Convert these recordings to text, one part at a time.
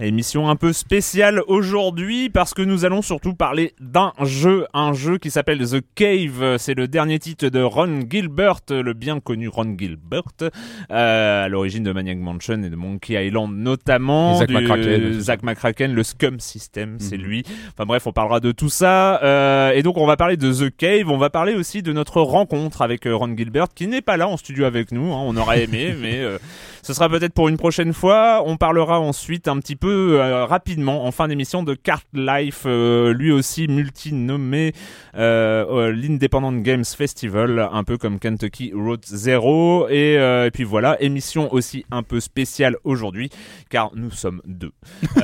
Émission un peu spéciale aujourd'hui parce que nous allons surtout parler d'un jeu, un jeu qui s'appelle The Cave. C'est le dernier titre de Ron Gilbert, le bien connu Ron Gilbert, euh, à l'origine de Maniac Mansion et de Monkey Island notamment. Et du- McCracken. Zack McCracken, le Scum System, c'est Mhm. lui. Enfin bref, on parlera de tout ça. Euh, et donc on va parler de The Cave, on va parler aussi de notre rencontre avec euh, Ron Gilbert qui n'est pas là en studio avec nous. hein. On aurait aimé, mais euh, ce sera peut-être pour une prochaine fois. On parlera ensuite un petit peu euh, rapidement en fin d'émission de Cart Life, euh, lui aussi multi-nommé euh, l'Independent Games Festival, un peu comme Kentucky Road Zero. Et, et puis voilà, émission aussi un peu spéciale aujourd'hui, car nous sommes deux.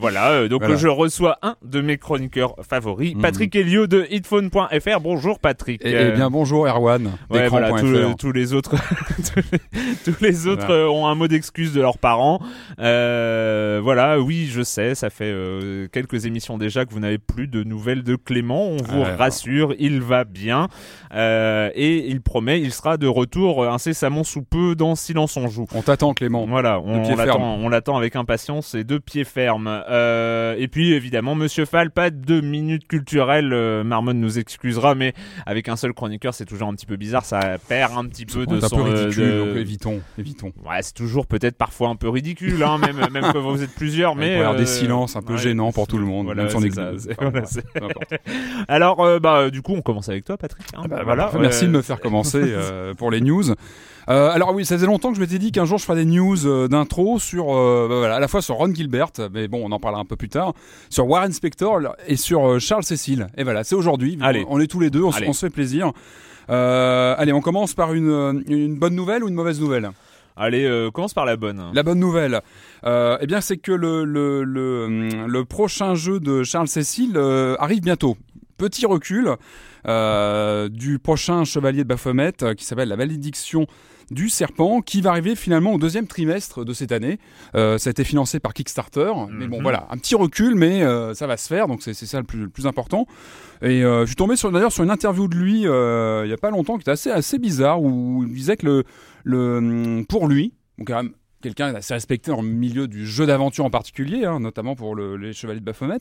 Voilà, donc Voilà. je reçois un de mes chroniqueurs favoris, Mhm. Patrick Elio de hitphone.fr. Bonjour Patrick. Et, Euh, et bien bonjour Erwan, Ouais, voilà, d'écran.fr. tous, tous les autres, tous les- tous les autres Voilà. ont un mot d'excuse de leurs parents. Euh, voilà, oui, je sais, ça fait euh, quelques émissions déjà que vous n'avez plus de nouvelles de Clément. On vous Ouais, rassure, il va bien Euh, et il promet, il sera de retour incessamment sous peu dans Silence on joue. On t'attend Clément. Voilà, on, l'attend, avec impatience et de pied ferme. Euh, et puis évidemment, Monsieur Fall, pas de minutes culturelles. Euh, Marmon nous excusera, mais avec un seul chroniqueur, c'est toujours un petit peu bizarre. Ça perd un petit peu On de un son. peu euh, ridicule, de- donc évitons, évitons. Ouais, c'est toujours peut-être parfois un peu ridicule, hein, même même quand vous êtes plusieurs. Mais Mais avoir euh, des silences un peu ouais, gênants pour tout le monde, Voilà, même si on est. Alors, euh, bah, du coup, on commence avec toi, Patrick. hein. Ah bah, voilà. Merci euh, de me faire commencer euh, pour les news. Euh, alors oui, ça faisait longtemps que je m'étais dit qu'un jour je ferais des news euh, d'intro sur, euh, bah, voilà, à la fois sur Ron Gilbert, mais bon, on en parlera un peu plus tard, sur Warren Spector et sur euh, Charles Cecil. Et voilà, c'est aujourd'hui. Allez. On est tous les deux, on, se- Allez. on se fait plaisir. Euh, allez, on commence par une, euh, une bonne nouvelle ou une mauvaise nouvelle? Allez, euh, commence par la bonne. La bonne nouvelle, euh, eh bien, c'est que le, prochain jeu de Charles Cecil euh, arrive bientôt. Petit recul euh, du prochain Chevalier de Baphomet euh, qui s'appelle La Malédiction du Serpent, qui va arriver finalement au deuxième trimestre de cette année. Euh, ça a été financé par Kickstarter, mais bon Mhm. voilà, un petit recul, mais euh, ça va se faire, donc c'est ça le plus, le plus important. Et euh, je suis tombé d'ailleurs sur une interview de lui il y a pas longtemps qui était assez assez bizarre où il disait que le le pour lui, donc quand même quelqu'un d'assez respecté dans le milieu du jeu d'aventure en particulier, hein, notamment pour le- les Chevaliers de Baphomet.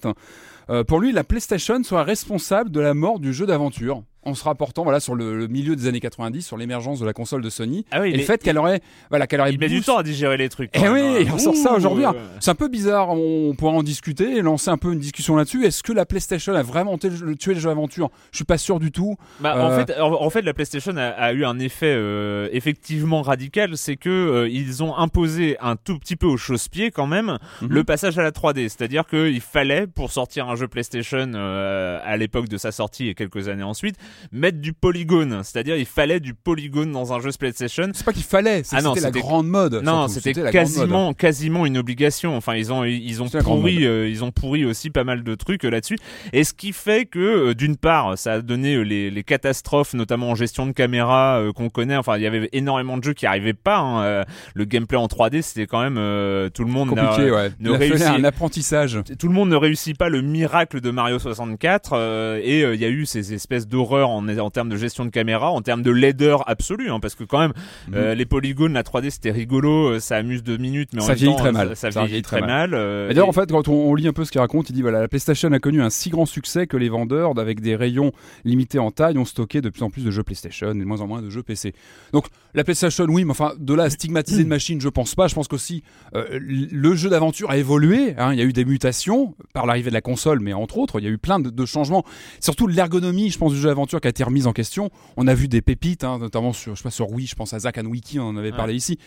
euh, pour lui, la PlayStation serait responsable de la mort du jeu d'aventure en se rapportant voilà sur le, le milieu des années 90, sur l'émergence de la console de Sony Ah oui, et le fait qu'elle aurait voilà qu'elle aurait il met du boost- temps à digérer les trucs. eh quand oui, même, hein. ressort ça aujourd'hui. euh, C'est un peu bizarre, on pourra en discuter et lancer un peu une discussion là-dessus. Est-ce que la PlayStation a vraiment tué le jeu d'aventure? Je suis pas sûr du tout. Bah, en, Euh, fait, en, en fait, la PlayStation a, a eu un effet euh, effectivement radical, c'est que euh, ils ont imposé un tout petit peu au chausse-pied quand même Mhm. le passage à la 3D. C'est-à-dire qu'il fallait, pour sortir un jeu PlayStation à l'époque de sa sortie et quelques années ensuite, mettre du polygone, c'est-à-dire il fallait du polygone dans un jeu PlayStation. C'est pas qu'il fallait, Ah non, c'était la grande mode. Non, c'était quasiment, quasiment une obligation. Enfin, ils ont, ils ont C'est pourri, euh, ils ont pourri aussi pas mal de trucs euh, là-dessus. Et ce qui fait que, euh, d'une part, ça a donné les, les catastrophes, notamment en gestion de caméra qu'on connaît. Enfin, il y avait énormément de jeux qui arrivaient pas. hein. Le gameplay en 3D, c'était quand même tout le monde. compliqué, ouais. ne réussit- un apprentissage. tout le monde ne réussit pas le miracle de Mario 64 euh, et il y a eu ces espèces d'horreurs en, en termes de gestion de caméra, en termes de laideur absolue, hein, parce que quand même Mhm. euh, les polygones, la 3D c'était rigolo, euh, ça amuse deux minutes, mais en Ça vieillit très mal. Ça, ça vieillit très mal. euh, D'ailleurs, et- en fait, quand on, on lit un peu ce qu'il raconte, il dit voilà, la PlayStation a connu un si grand succès que les vendeurs, avec des rayons limités en taille, ont stocké de plus en plus de jeux PlayStation et de moins en moins de jeux PC. Donc, la PlayStation, oui, mais enfin, de là à stigmatiser une machine, je pense pas. Je pense qu'aussi, euh, le jeu d'aventure a évolué. hein. Il y a eu des mutations par l'arrivée de la console, mais entre autres, il y a eu plein de, de changements. Surtout l'ergonomie, je pense, du jeu d'aventure qui a été remise en question. On a vu des pépites, hein, notamment sur, je sais pas, sur Wii, je pense à Zack and Wiki, on en avait Ouais. parlé ici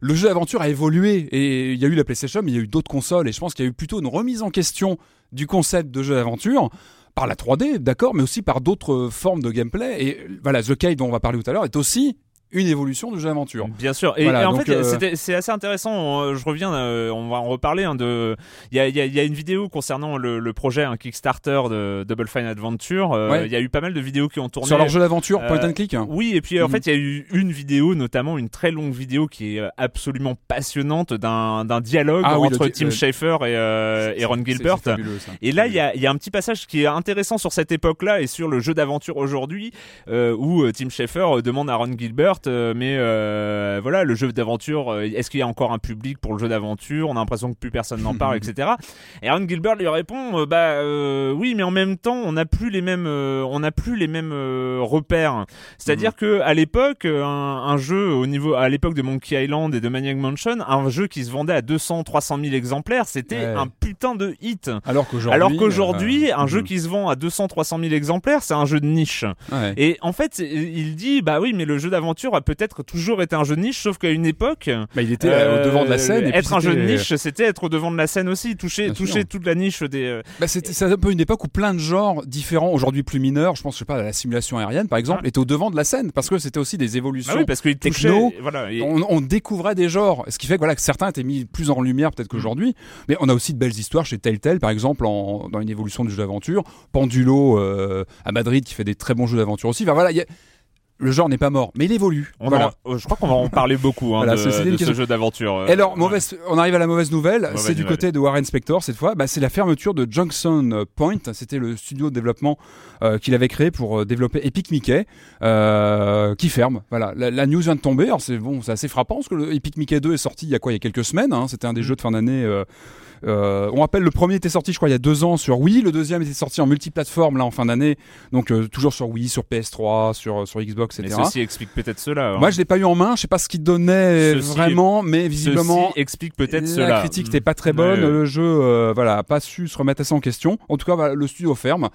le jeu d'aventure a évolué et il y a eu la PlayStation, mais il y a eu d'autres consoles et je pense qu'il y a eu plutôt une remise en question du concept de jeu d'aventure par la 3D, d'accord, mais aussi par d'autres euh, formes de gameplay. Et voilà, The Cave dont on va parler tout à l'heure est aussi une évolution du jeu d'aventure. Bien sûr. Et, Voilà, et en fait, euh, c'est assez intéressant. euh, Je reviens, euh, on va en reparler. hein, de, il y a, y a- y a une vidéo concernant le, le projet, un Kickstarter de Double Fine Adventure. euh, Ouais. Il y a eu pas mal de vidéos qui ont tourné. Sur leur jeu d'aventure, point and click. hein. Oui, et puis en Mhm. fait, il y a eu une vidéo, notamment une très longue vidéo qui est absolument passionnante d'un dialogue Ah entre Tim Schafer et, et Ron Gilbert. fabuleux. Et là, il y a, y a un petit passage qui est intéressant sur cette époque-là et sur le jeu d'aventure aujourd'hui, où Tim Schafer demande à Ron Gilbert, euh, mais euh, voilà, le jeu d'aventure, euh, est-ce qu'il y a encore un public pour le jeu d'aventure? On a l'impression que plus personne n'en parle, etc. Et Ron Gilbert lui répond, bah euh, oui, mais en même temps, on n'a plus les mêmes, euh, on n'a plus les mêmes repères. C'est-à-dire que à l'époque, un, un jeu au niveau, à l'époque de Monkey Island et de Maniac Mansion, un jeu qui se vendait à 200, 300 000 exemplaires, c'était Ouais. un putain de hit. Alors qu'aujourd'hui, Alors qu'aujourd'hui, un jeu mhm. qui se vend à 200, 300 000 exemplaires, c'est un jeu de niche. Ouais. Et en fait, il dit, bah oui, mais le jeu d'aventure a peut-être toujours été un jeu de niche, sauf qu'à une époque, Bah, il était euh, au devant de la scène. et puis être un jeu de c'était- niche, c'était être au devant de la scène aussi, toucher, toucher toute la niche des. euh, Bah, c'était c'est un peu une époque où plein de genres différents, aujourd'hui plus mineurs, je pense je sais pas à la simulation aérienne par exemple, Ouais. étaient au devant de la scène parce que c'était aussi des évolutions. Bah oui, parce touchait. techno, Voilà. et- on, on découvrait des genres, ce qui fait que, voilà, que certains étaient mis plus en lumière peut-être qu'aujourd'hui, mais on a aussi de belles histoires chez Telltale par exemple en- dans une évolution du jeu d'aventure, Pendulo euh, à Madrid qui fait des très bons jeux d'aventure aussi. Enfin, voilà, il y a- le genre n'est pas mort, mais il évolue. on Voilà. va en- euh, je crois qu'on va en parler beaucoup hein, Voilà, de, ce jeu d'aventure. euh, Et alors, ouais. mauvaise, on arrive à la mauvaise nouvelle. C'est du côté de Warren Spector cette fois. Bah, c'est la fermeture de Junction Point. C'était le studio de développement euh, qu'il avait créé pour développer Epic Mickey, euh, qui ferme. Voilà, la, la news vient de tomber. Alors c'est bon, c'est assez frappant parce que le Epic Mickey 2 est sorti il y a quoi? Il y a quelques semaines. hein. C'était un des Mm. jeux de fin d'année. euh, euh, on rappelle le premier était sorti je crois il y a deux ans sur Wii, le deuxième était sorti en multiplateforme là en fin d'année, donc euh, toujours sur Wii, sur PS3, sur sur Xbox, Etc. ceci explique peut-être cela. hein. Moi je l'ai pas eu en main, je sais pas ce qu'il donnait Ceci- vraiment, mais visiblement Ceci explique peut-être la cela. critique n'était pas très bonne, le jeu euh, voilà, a pas su se remettre assez en question. En tout cas, le studio ferme.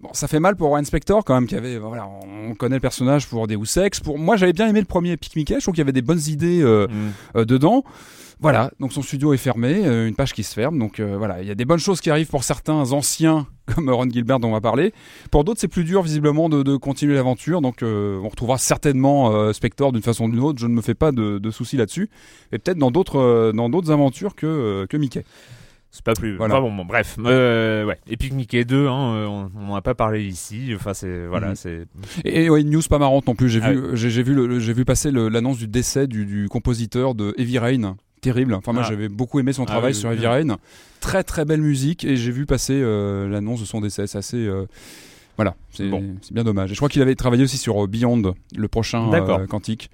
Bon, ça fait mal pour Warren Spector quand même, qui avait, voilà, on connaît le personnage pour Deus Ex. Pour moi, j'avais bien aimé le premier Epic Mickey. Je trouve qu'il y avait des bonnes idées euh, Mm. euh, dedans. Voilà, donc son studio est fermé, euh, une page qui se ferme. Donc voilà, il y a des bonnes choses qui arrivent pour certains anciens comme Ron Gilbert dont on va parler. Pour d'autres, c'est plus dur visiblement de, de continuer l'aventure. Donc on retrouvera certainement Spector d'une façon ou d'une autre. Je ne me fais pas de, de soucis là-dessus. Et peut-être dans d'autres dans d'autres aventures que que Mickey. C'est pas plus. Voilà. Enfin bon, bon, bref. Euh, ouais. Epic Mickey 2, hein, euh, on on en a pas parlé ici. Enfin, c'est voilà, Mhm. c'est. Et, et ouais, une news pas marrante non plus. J'ai Ah vu j'ai vu j'ai vu passer l'annonce du décès du, du compositeur de Heavy Rain. Terrible. Enfin moi Ah. j'avais beaucoup aimé son Ah travail oui, sur Heavy. Rain. Très très belle musique et j'ai vu passer euh, l'annonce de son décès. C'est assez euh, voilà, c'est Bon. bien dommage. Et je crois qu'il avait travaillé aussi sur Beyond, le prochain euh, Quantique.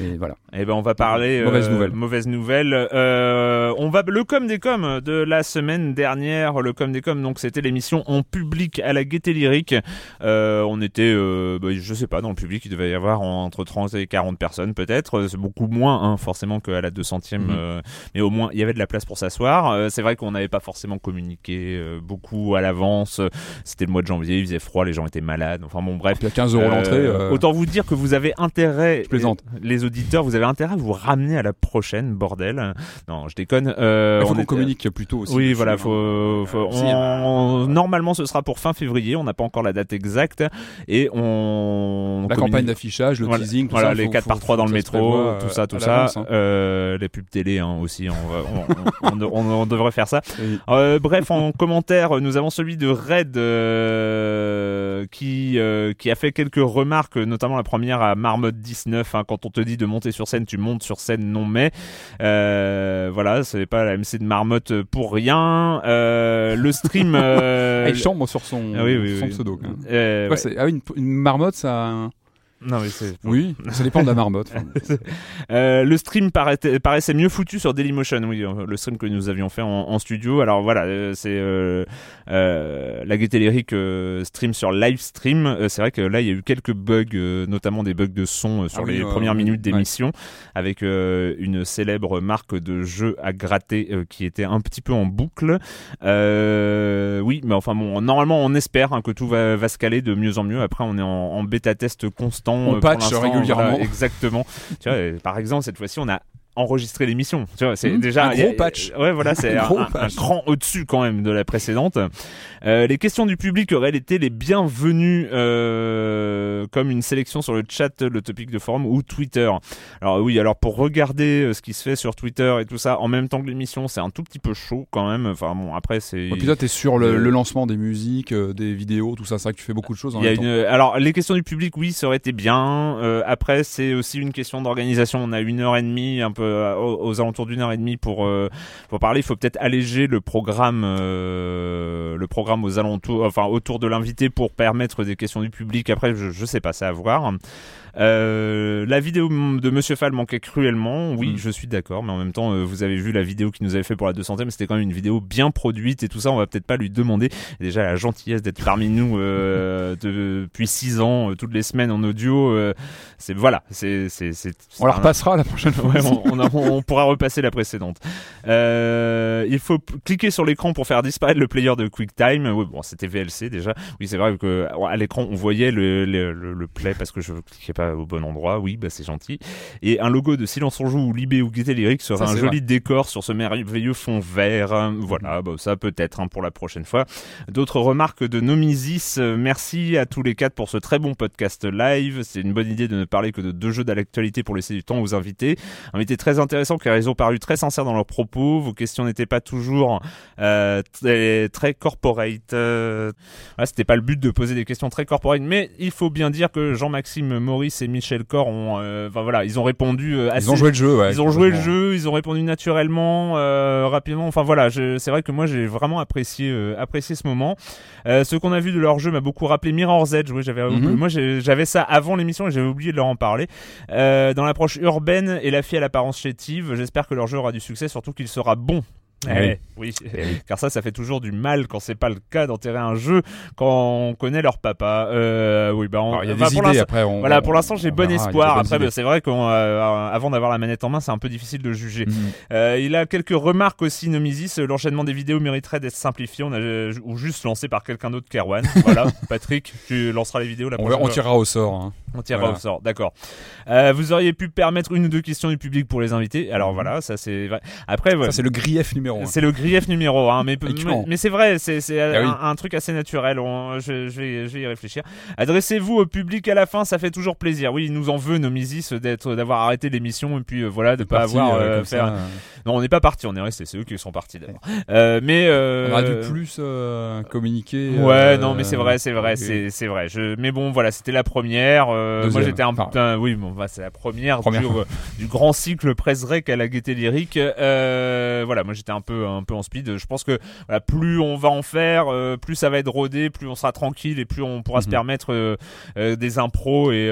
Et voilà. Eh ben, on va parler. Mauvaise euh, nouvelle. Mauvaise nouvelle. Euh, on va le com des coms de la semaine dernière. Le com des coms, donc c'était l'émission en public à la Gaieté Lyrique. Euh, on était, euh, bah, je sais pas, dans le public, il devait y avoir entre 30 et 40 personnes peut-être. C'est beaucoup moins, hein, forcément, qu'à la 200e. Mhm. euh, mais au moins, il y avait de la place pour s'asseoir. Euh, c'est vrai qu'on n'avait pas forcément communiqué euh, beaucoup à l'avance. C'était le mois de janvier, il faisait froid. les gens étaient malades. Enfin bon, bref. Puis à 15 euros l'entrée. Autant vous dire que vous avez intérêt, Je plaisante. les auditeurs, vous avez intérêt à vous ramener à la prochaine, bordel. Non, je déconne. Euh, Il faut on est- communique plutôt aussi. Oui, voilà. hein. Faut, faut- Euh, on- si, on- normalement, ce sera pour fin février. On n'a pas encore la date exacte et on La communique- campagne d'affichage, le voilà, teasing, tout voilà, ça. les faut- 4 faut- par 3 dans le métro, tout euh, ça, tout ça. hein. Euh, les pubs télé hein, aussi, on, on- on- on- on- on devrait faire ça. Oui. Euh, bref, en commentaire, nous avons celui de Red euh, qui qui a fait quelques remarques, notamment la première à Marmotte 19. hein, quand on te dit de monter sur scène, tu montes sur scène, non mais. Euh, voilà, c'est pas la MC de Marmotte pour rien. Euh, le stream. euh, Ah, il chambre sur son, Ah oui, oui, son oui. pseudo. euh, Ouais, ouais. c'est- ah oui, une, une marmotte, ça. Non, mais c'est. Oui, ça dépend de la marmotte. Euh, le stream paraît- paraissait mieux foutu sur Dailymotion, oui, euh, le stream que nous avions fait en, en studio. Alors voilà, euh, c'est euh, euh, la euh, stream sur live stream. C'est vrai que là, il y a eu quelques bugs, notamment des bugs de son sur Ah les premières minutes ouais. d'émission, avec une célèbre marque de jeu à gratter qui était un petit peu en boucle. Oui, mais enfin bon, normalement, on espère hein, que tout va, va se caler de mieux en mieux. Après, on est en, en bêta test constant. On euh, patch régulièrement. voilà, exactement. tu vois, euh, par exemple, cette fois-ci, on a enregistré l'émission. Tu vois, c'est Mmh, déjà un a- gros patch. Ouais, voilà, c'est Un un, cran au-dessus quand même de la précédente. Euh, les questions du public auraient été les bienvenues, euh, comme une sélection sur le chat, le topic de forum ou Twitter. Alors oui, alors pour regarder euh, ce qui se fait sur Twitter et tout ça en même temps que l'émission, c'est un tout petit peu chaud quand même. Enfin bon, après c'est. Et puis toi, t'es sur le, Euh, le lancement des musiques, euh, des vidéos, tout ça. C'est vrai que tu fais beaucoup de choses en y a même temps. une... Alors, les questions du public, oui, ça aurait été bien. Euh, après, c'est aussi une question d'organisation. On a une heure et demie, un peu euh, aux, alentours d'une heure et demie pour euh, pour parler. Il faut peut-être alléger le programme, euh, le programme aux alentours, enfin autour de l'invité pour permettre des questions du public. Après, je, je sais pas, c'est à voir. Euh, la vidéo de Monsieur Fall manquait cruellement. Oui, Mm. je suis d'accord, mais en même temps, euh, vous avez vu la vidéo qu'il nous avait fait pour la 200e. C'était quand même une vidéo bien produite et tout ça. On va peut-être pas lui demander déjà la gentillesse d'être parmi nous euh, depuis 6 ans, euh, toutes les semaines en audio. c'est voilà, c'est c'est c'est. On la un- repassera la prochaine fois. Ouais, on, on a- on pourra repasser la précédente. Euh, il faut cliquer sur l'écran pour faire disparaître le player de QuickTime. Oui, bon, c'était VLC déjà. Oui, c'est vrai que à l'écran on voyait le, le, le- le play parce que je cliquais pas au bon endroit. Oui, bah c'est gentil. Et un logo de Silence on joue ou Libé ou Gaieté Lyrique serait Ça, un joli décor sur ce merveilleux fond vert. Voilà, bah, ça peut-être hein, pour la prochaine fois. D'autres remarques de Nomisis. Euh, Merci à tous les quatre pour ce très bon podcast live. C'est une bonne idée de ne parler que de deux jeux d'actualité pour laisser du temps aux invités. Invité très intéressant car ils ont paru très sincères dans leurs propos. Vos questions n'étaient pas toujours euh, très, très corporate. Euh, voilà, C'était pas le but de poser des questions très corporate, mais il faut bien dire que Jean-Maxime Maurice et Michel Cor ont, euh, enfin, voilà, ils ont répondu euh, assez Ils ont joué le jeu, ouais. ils ont joué le jeu, ils ont répondu naturellement, euh, rapidement. Enfin voilà, c'est vrai que moi j'ai vraiment apprécié apprécié ce moment. Ce qu'on a vu de leur jeu m'a beaucoup rappelé Mirror's Edge. Oui, j'avais Mhm. moi j'avais ça avant l'émission et j'avais oublié de leur en parler. Dans l'approche urbaine et la fille à l'apparence chétive, j'espère que leur jeu aura du succès, surtout qu'il sera bon. Eh, oui, car ça, ça fait toujours du mal quand c'est pas le cas d'enterrer un jeu quand on connaît leur papa. Euh, oui, bah, on, Alors, y a des pour idées après. on- voilà, pour l'instant, j'ai on bon espoir. Après, bah, c'est vrai qu'avant d'avoir la manette en main, c'est un peu difficile de juger. Mhm. Euh, il a quelques remarques aussi, Nomisis. Euh, L'enchaînement des vidéos mériterait d'être simplifié on a, euh, ou juste lancé par quelqu'un d'autre qu'Erwan. voilà, Patrick, tu lanceras les vidéos la On, prochaine on tirera au sort. hein. On tirera Voilà. au sort, d'accord. Euh, vous auriez pu permettre une ou deux questions du public pour les invités. Alors Mhm. voilà, ça c'est vrai. Après, ouais, Ça, c'est le grief numéro 1. c'est le grief numéro un, mais, mais, c'est vrai, c'est Ah un, oui. un truc assez naturel. On- je, je vais, je vais y réfléchir. Adressez-vous au public à la fin, ça fait toujours plaisir. Oui, il nous en veut, Nomisis, d'être, d'avoir arrêté l'émission et puis euh, voilà, de pas avoir euh, faire. Non, on n'est pas parti, on est resté. C'est eux qui sont partis d'abord. Euh, mais euh, On aurait dû plus euh, communiquer. Ouais, euh, non, mais c'est vrai, c'est vrai, ok. c'est c'est vrai. Je, mais bon, voilà, c'était la première. Euh, moi, j'étais un putain, oui, bon, bah, c'est la première, Première. Du, euh, du grand cycle presse rec à la gaieté lyrique. Euh, voilà, moi, j'étais un peu, un peu en speed. Je pense que voilà, plus on va en faire, euh, plus ça va être rodé, plus on sera tranquille et plus on pourra se Mhm. permettre des impros et,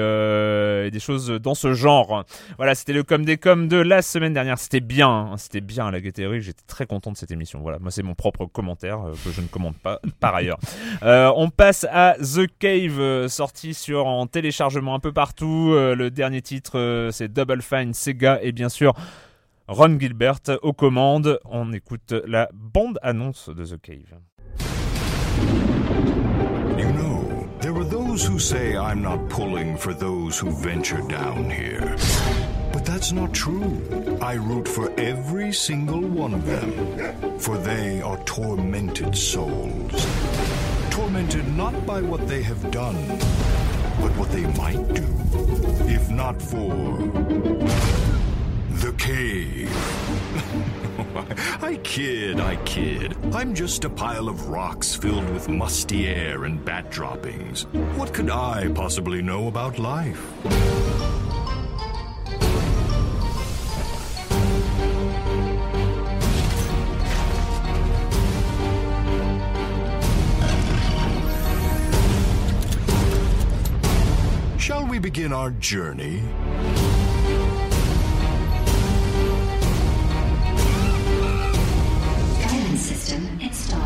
et des choses dans ce genre. Voilà, c'était le com des com de la semaine dernière. C'était bien, hein, c'était bien la gaieté lyrique. J'étais très content de cette émission. Voilà, moi, c'est mon propre commentaire que je ne commente pas par ailleurs. On passe à The Cave, sorti sur en téléchargement un peu partout. Euh, le dernier titre, euh, c'est Double Fine Sega et bien sûr Ron Gilbert aux commandes. On écoute la bande annonce de The Cave. You know, those who say I'm not pulling for those who venture down here. But that's not true. I root for every single one of them, for they are tormented souls. Tormented not by what they have done, but what they might do, if not for the cave. I kid, I kid. I'm just a pile of rocks filled with musty air and bat droppings. What could I possibly know about life? Begin our journey? Guidance system installed.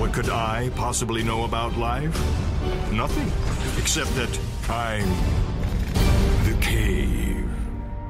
What could I possibly know about life? Nothing. Except that I'm the cave.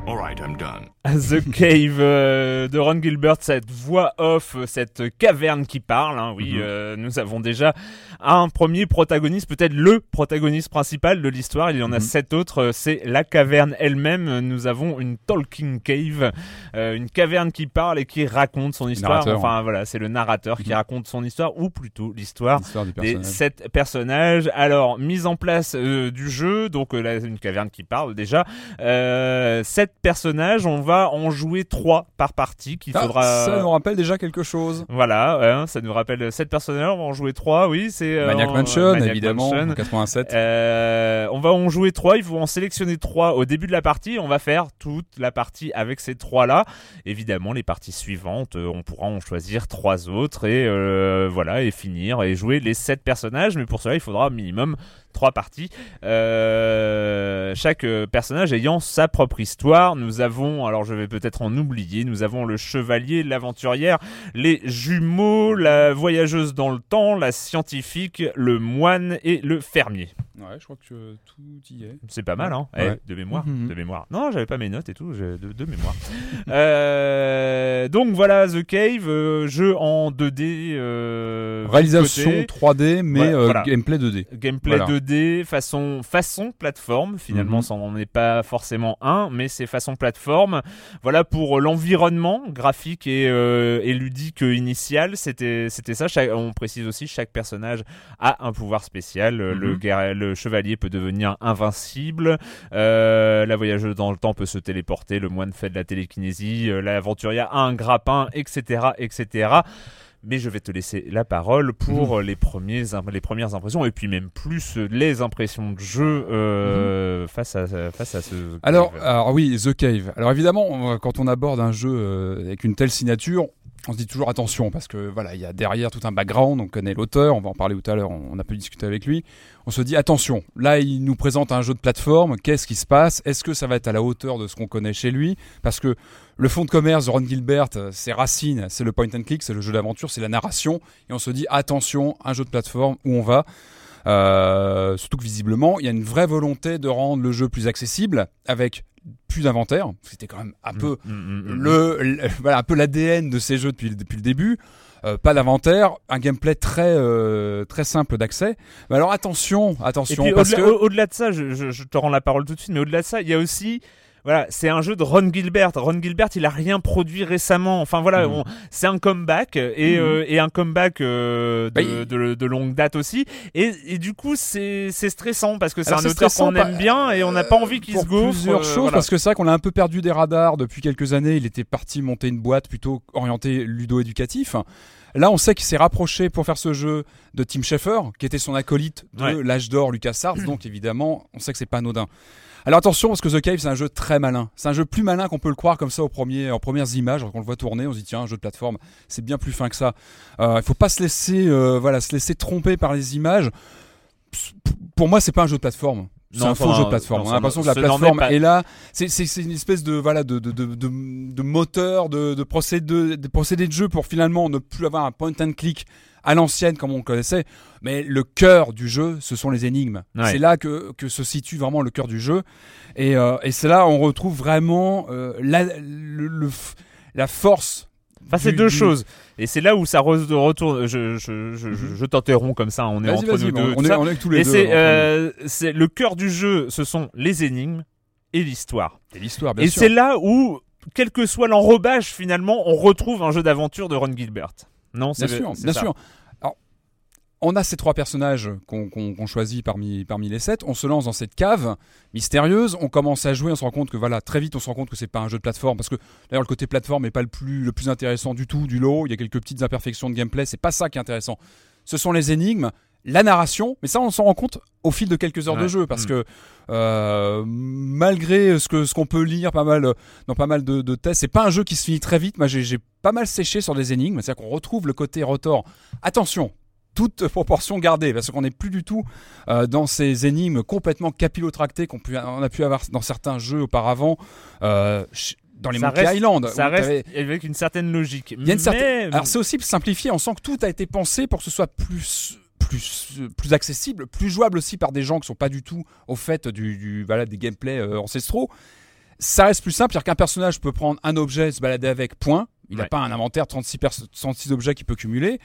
All right, I'm done. The Cave euh, de Ron Gilbert, cette voix off, cette caverne qui parle. hein, oui, Mhm. euh, nous avons déjà un premier protagoniste, peut-être le protagoniste principal de l'histoire. Il y en a Mhm. sept autres. euh, C'est la caverne elle-même. Nous avons une Talking Cave, euh, une caverne qui parle et qui raconte son histoire. Narrateur. Enfin voilà, c'est le narrateur qui Mhm. raconte son histoire, ou plutôt l'histoire des sept personnages. Alors, mise en place euh, du jeu, donc euh, là, une caverne qui parle déjà. Euh, sept personnages, on va en jouer trois par partie qu'il Ah, faudra. Ça nous rappelle déjà quelque chose. Voilà, hein, ça nous rappelle sept personnages, on va en jouer trois, oui, c'est euh, Maniac en- Mansion, Maniac évidemment, Mansion. en 87. Euh, on va en jouer trois, il faut en sélectionner trois au début de la partie. On va faire toute la partie avec ces trois-là. Évidemment, les parties suivantes, euh, on pourra en choisir trois autres et voilà et finir et jouer les sept personnages. Mais pour cela, il faudra minimum trois parties. Euh, chaque euh, personnage ayant sa propre histoire. Nous avons, alors je vais peut-être en oublier, nous avons le chevalier, l'aventurière, les jumeaux, la voyageuse dans le temps, la scientifique, le moine et le fermier. Ouais, je crois que tout y est. C'est pas mal, hein Ouais. Eh, De mémoire, Mhm. de mémoire. Non, j'avais pas mes notes et tout, de, de mémoire. Euh, donc voilà, The Cave, euh, jeu en 2D. euh, Réalisation côté. 3D, mais Ouais, euh, voilà. gameplay 2D. Gameplay Voilà. 2D, façon, façon plateforme. Finalement, Mhm. ça n'en est pas forcément un, mais c'est façon plateforme. Voilà pour euh, l'environnement graphique et, euh, et ludique euh, initial. C'était, c'était ça. Chaque- on précise aussi, chaque personnage a un pouvoir spécial. Euh, Le, Mhm. Le chevalier peut devenir invincible. Euh, la voyageuse dans le temps peut se téléporter. Le moine fait de la télékinésie. Euh, L'aventurier a un grappin, etc., etc. Mais je vais te laisser la parole pour euh, les, premiers, les premières impressions et puis même plus euh, les impressions de jeu euh, face, à, face à ce. Alors, alors oui, The Cave. Alors évidemment, quand on aborde un jeu avec une telle signature, on se dit toujours attention parce que voilà, il y a derrière tout un background. On connaît l'auteur, on va en parler tout à l'heure. On a pu discuter avec lui. On se dit attention. Là, il nous présente un jeu de plateforme. Qu'est-ce qui se passe? Est-ce que ça va être à la hauteur de ce qu'on connaît chez lui? Parce que le fond de commerce de Ron Gilbert, euh, c'est Racine, c'est le point and click, c'est le jeu d'aventure, c'est la narration. Et on se dit attention, un jeu de plateforme où on va? Euh, surtout que visiblement, il y a une vraie volonté de rendre le jeu plus accessible avec plus d'inventaire. C'était quand même un peu Mm, mm, mm, mm. le, le- voilà un peu l'ADN de ces jeux depuis, le- depuis le début. Euh, pas d'inventaire, un gameplay très euh, très simple d'accès. Mais alors attention, Et attention puis parce au-delà, que au- au-delà de ça, je, je- je te rends la parole tout de suite, mais au-delà de ça, il y a aussi. Voilà, c'est un jeu de Ron Gilbert. Ron Gilbert, il a rien produit récemment. Enfin voilà, on- c'est un comeback et, Mhm. euh, et un comeback euh, de, Bah, de- de longue date aussi. Et, et du coup, c'est c'est stressant parce que c'est Alors, un c'est auteur qu'on aime bien et on n'a pas envie qu'il pour se gaufre. plusieurs euh, choses voilà. parce que c'est vrai qu'on l'a un peu perdu des radars depuis quelques années. Il était parti monter une boîte plutôt orientée ludo-éducatif. Là, on sait qu'il s'est rapproché pour faire ce jeu de Tim Schafer, qui était son acolyte de Ouais. l'âge d'or LucasArts. donc évidemment, on sait que c'est pas anodin. Alors attention parce que The Cave c'est un jeu très malin. C'est un jeu plus malin qu'on peut le croire comme ça au premier, en premières images. Quand on le voit tourner, on se dit tiens un jeu de plateforme, c'est bien plus fin que ça. Euh, il faut pas se laisser, euh, voilà, se laisser tromper par les images. Pour moi, c'est pas un jeu de plateforme. C'est un faux jeu de plateforme. On a l'impression que la plateforme est là. C'est une espèce de voilà de de, de, de, moteur, de, de procédé, de procédé de jeu pour finalement ne plus avoir un point and click à l'ancienne comme on le connaissait. Mais le cœur du jeu, ce sont les énigmes. Ouais. C'est là que, que se situe vraiment le cœur du jeu. Et, euh, et c'est là où on retrouve vraiment euh, la, le- le la force Enfin, c'est deux du- choses. Et c'est là où ça re- retourne. Je, je, je, t'interromps comme ça. On est entre nous deux. on, tout est, on est tous les Et deux. euh, c'est le cœur du jeu. Ce sont les énigmes et l'histoire. Et l'histoire, bien Et sûr. c'est là où, quel que soit l'enrobage, finalement, on retrouve un jeu d'aventure de Ron Gilbert. Non, c'est Bien sûr, bien ça. sûr. On a ces trois personnages qu'on choisit parmi, parmi les sept. On se lance dans cette cave mystérieuse. On commence à jouer. On se rend compte que voilà, très vite, on se rend compte que c'est pas un jeu de plateforme parce que d'ailleurs le côté plateforme n'est pas le plus, le plus intéressant du tout du lot. Il y a quelques petites imperfections de gameplay. C'est pas ça qui est intéressant. Ce sont les énigmes, la narration. Mais ça, on s'en rend compte au fil de quelques heures de jeu parce Mm. que euh, malgré ce que ce qu'on peut lire pas mal dans pas mal de, de tests, c'est pas un jeu qui se finit très vite. Moi, j'ai j'ai pas mal séché sur des énigmes. C'est-à-dire qu'on retrouve le côté rotor. Attention, toute proportion gardée, parce qu'on n'est plus du tout euh, dans ces énigmes complètement capillotractées qu'on a pu avoir dans certains jeux auparavant. euh, dans les Ça Monkey reste- Island, Ça reste avec une certaine logique. il y a une certaine. Mais- Alors c'est aussi simplifié. On sent que tout a été pensé pour que ce soit plus plus plus accessible, plus jouable aussi par des gens qui sont pas du tout au fait du, du voilà des gameplays euh, ancestraux. Ça reste plus simple, c'est-à-dire qu'un personnage peut prendre un objet, se balader avec, point. Il n'a Ouais. pas un inventaire 36, pers- 36 objets qu'il peut cumuler.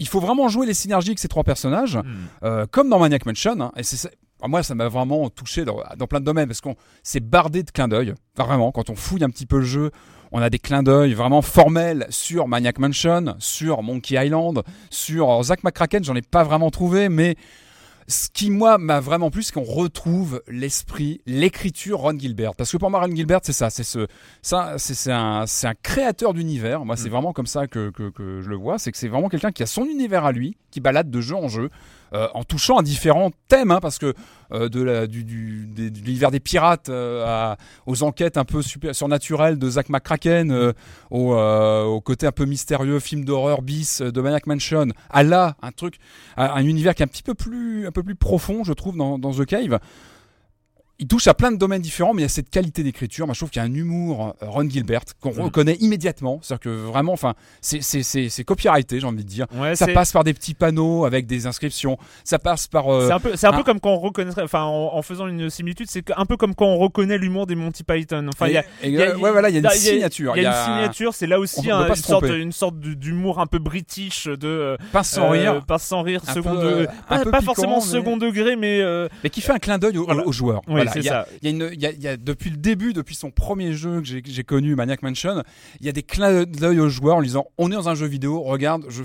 Il faut vraiment jouer les synergies avec ces trois personnages, Hmm. euh, comme dans Maniac Mansion. hein, et c'est moi, ça m'a vraiment touché dans, dans plein de domaines parce qu'on s'est bardé de clins d'œil. Enfin, vraiment, quand on fouille un petit peu le jeu, on a des clins d'œil vraiment formels sur Maniac Mansion, sur Monkey Island, sur Zack McCracken. J'en ai pas vraiment trouvé, mais ce qui moi m'a vraiment plu, c'est qu'on retrouve l'esprit, l'écriture Ron Gilbert. Parce que pour moi, Ron Gilbert, c'est ça, c'est ce, ça, c'est c'est un, créateur d'univers. Moi, c'est Mm. vraiment comme ça que, que, que je le vois. C'est que c'est vraiment quelqu'un qui a son univers à lui, qui balade de jeu en jeu, euh, en touchant à différents thèmes, hein, parce que euh, de des- de l'univers des pirates euh, à, aux enquêtes un peu surnaturelles de Zack McCracken, au, côté un peu mystérieux, film d'horreur bis de Maniac Mansion, à là, un truc, un, un univers qui est un petit peu plus, un peu plus profond, je trouve, dans The Cave. Il touche à plein de domaines différents, mais il y a cette qualité d'écriture. Moi, je trouve qu'il y a un humour euh, Ron Gilbert qu'on Mm. reconnaît immédiatement. C'est-à-dire que vraiment, enfin, c'est copyrighté, j'ai envie de dire. Ouais, Ça passe par des petits panneaux avec des inscriptions. Ça passe par. euh, C'est un peu, c'est un peu un- comme quand on reconnaîtrait, enfin, en, en faisant une similitude, c'est un peu comme quand on reconnaît l'humour des Monty Python. Enfin, il y a, y a- ouais, voilà, il y a une signature. il y a une signature, c'est là aussi un- une, sorte, une d'humour un peu british de euh, Pince sans euh, rire, pas sans rire, second peu, degré, euh, pas, peu pas piquant, forcément mais- second degré, mais euh, mais qui fait un clin d'œil aux, Voilà. aux joueurs. oui, Voilà, il y a- y, y depuis le début, depuis son premier jeu que j'ai- connu, Maniac Mansion, il y a des clins d'œil aux joueurs en lui disant on est dans un jeu vidéo, regarde, je,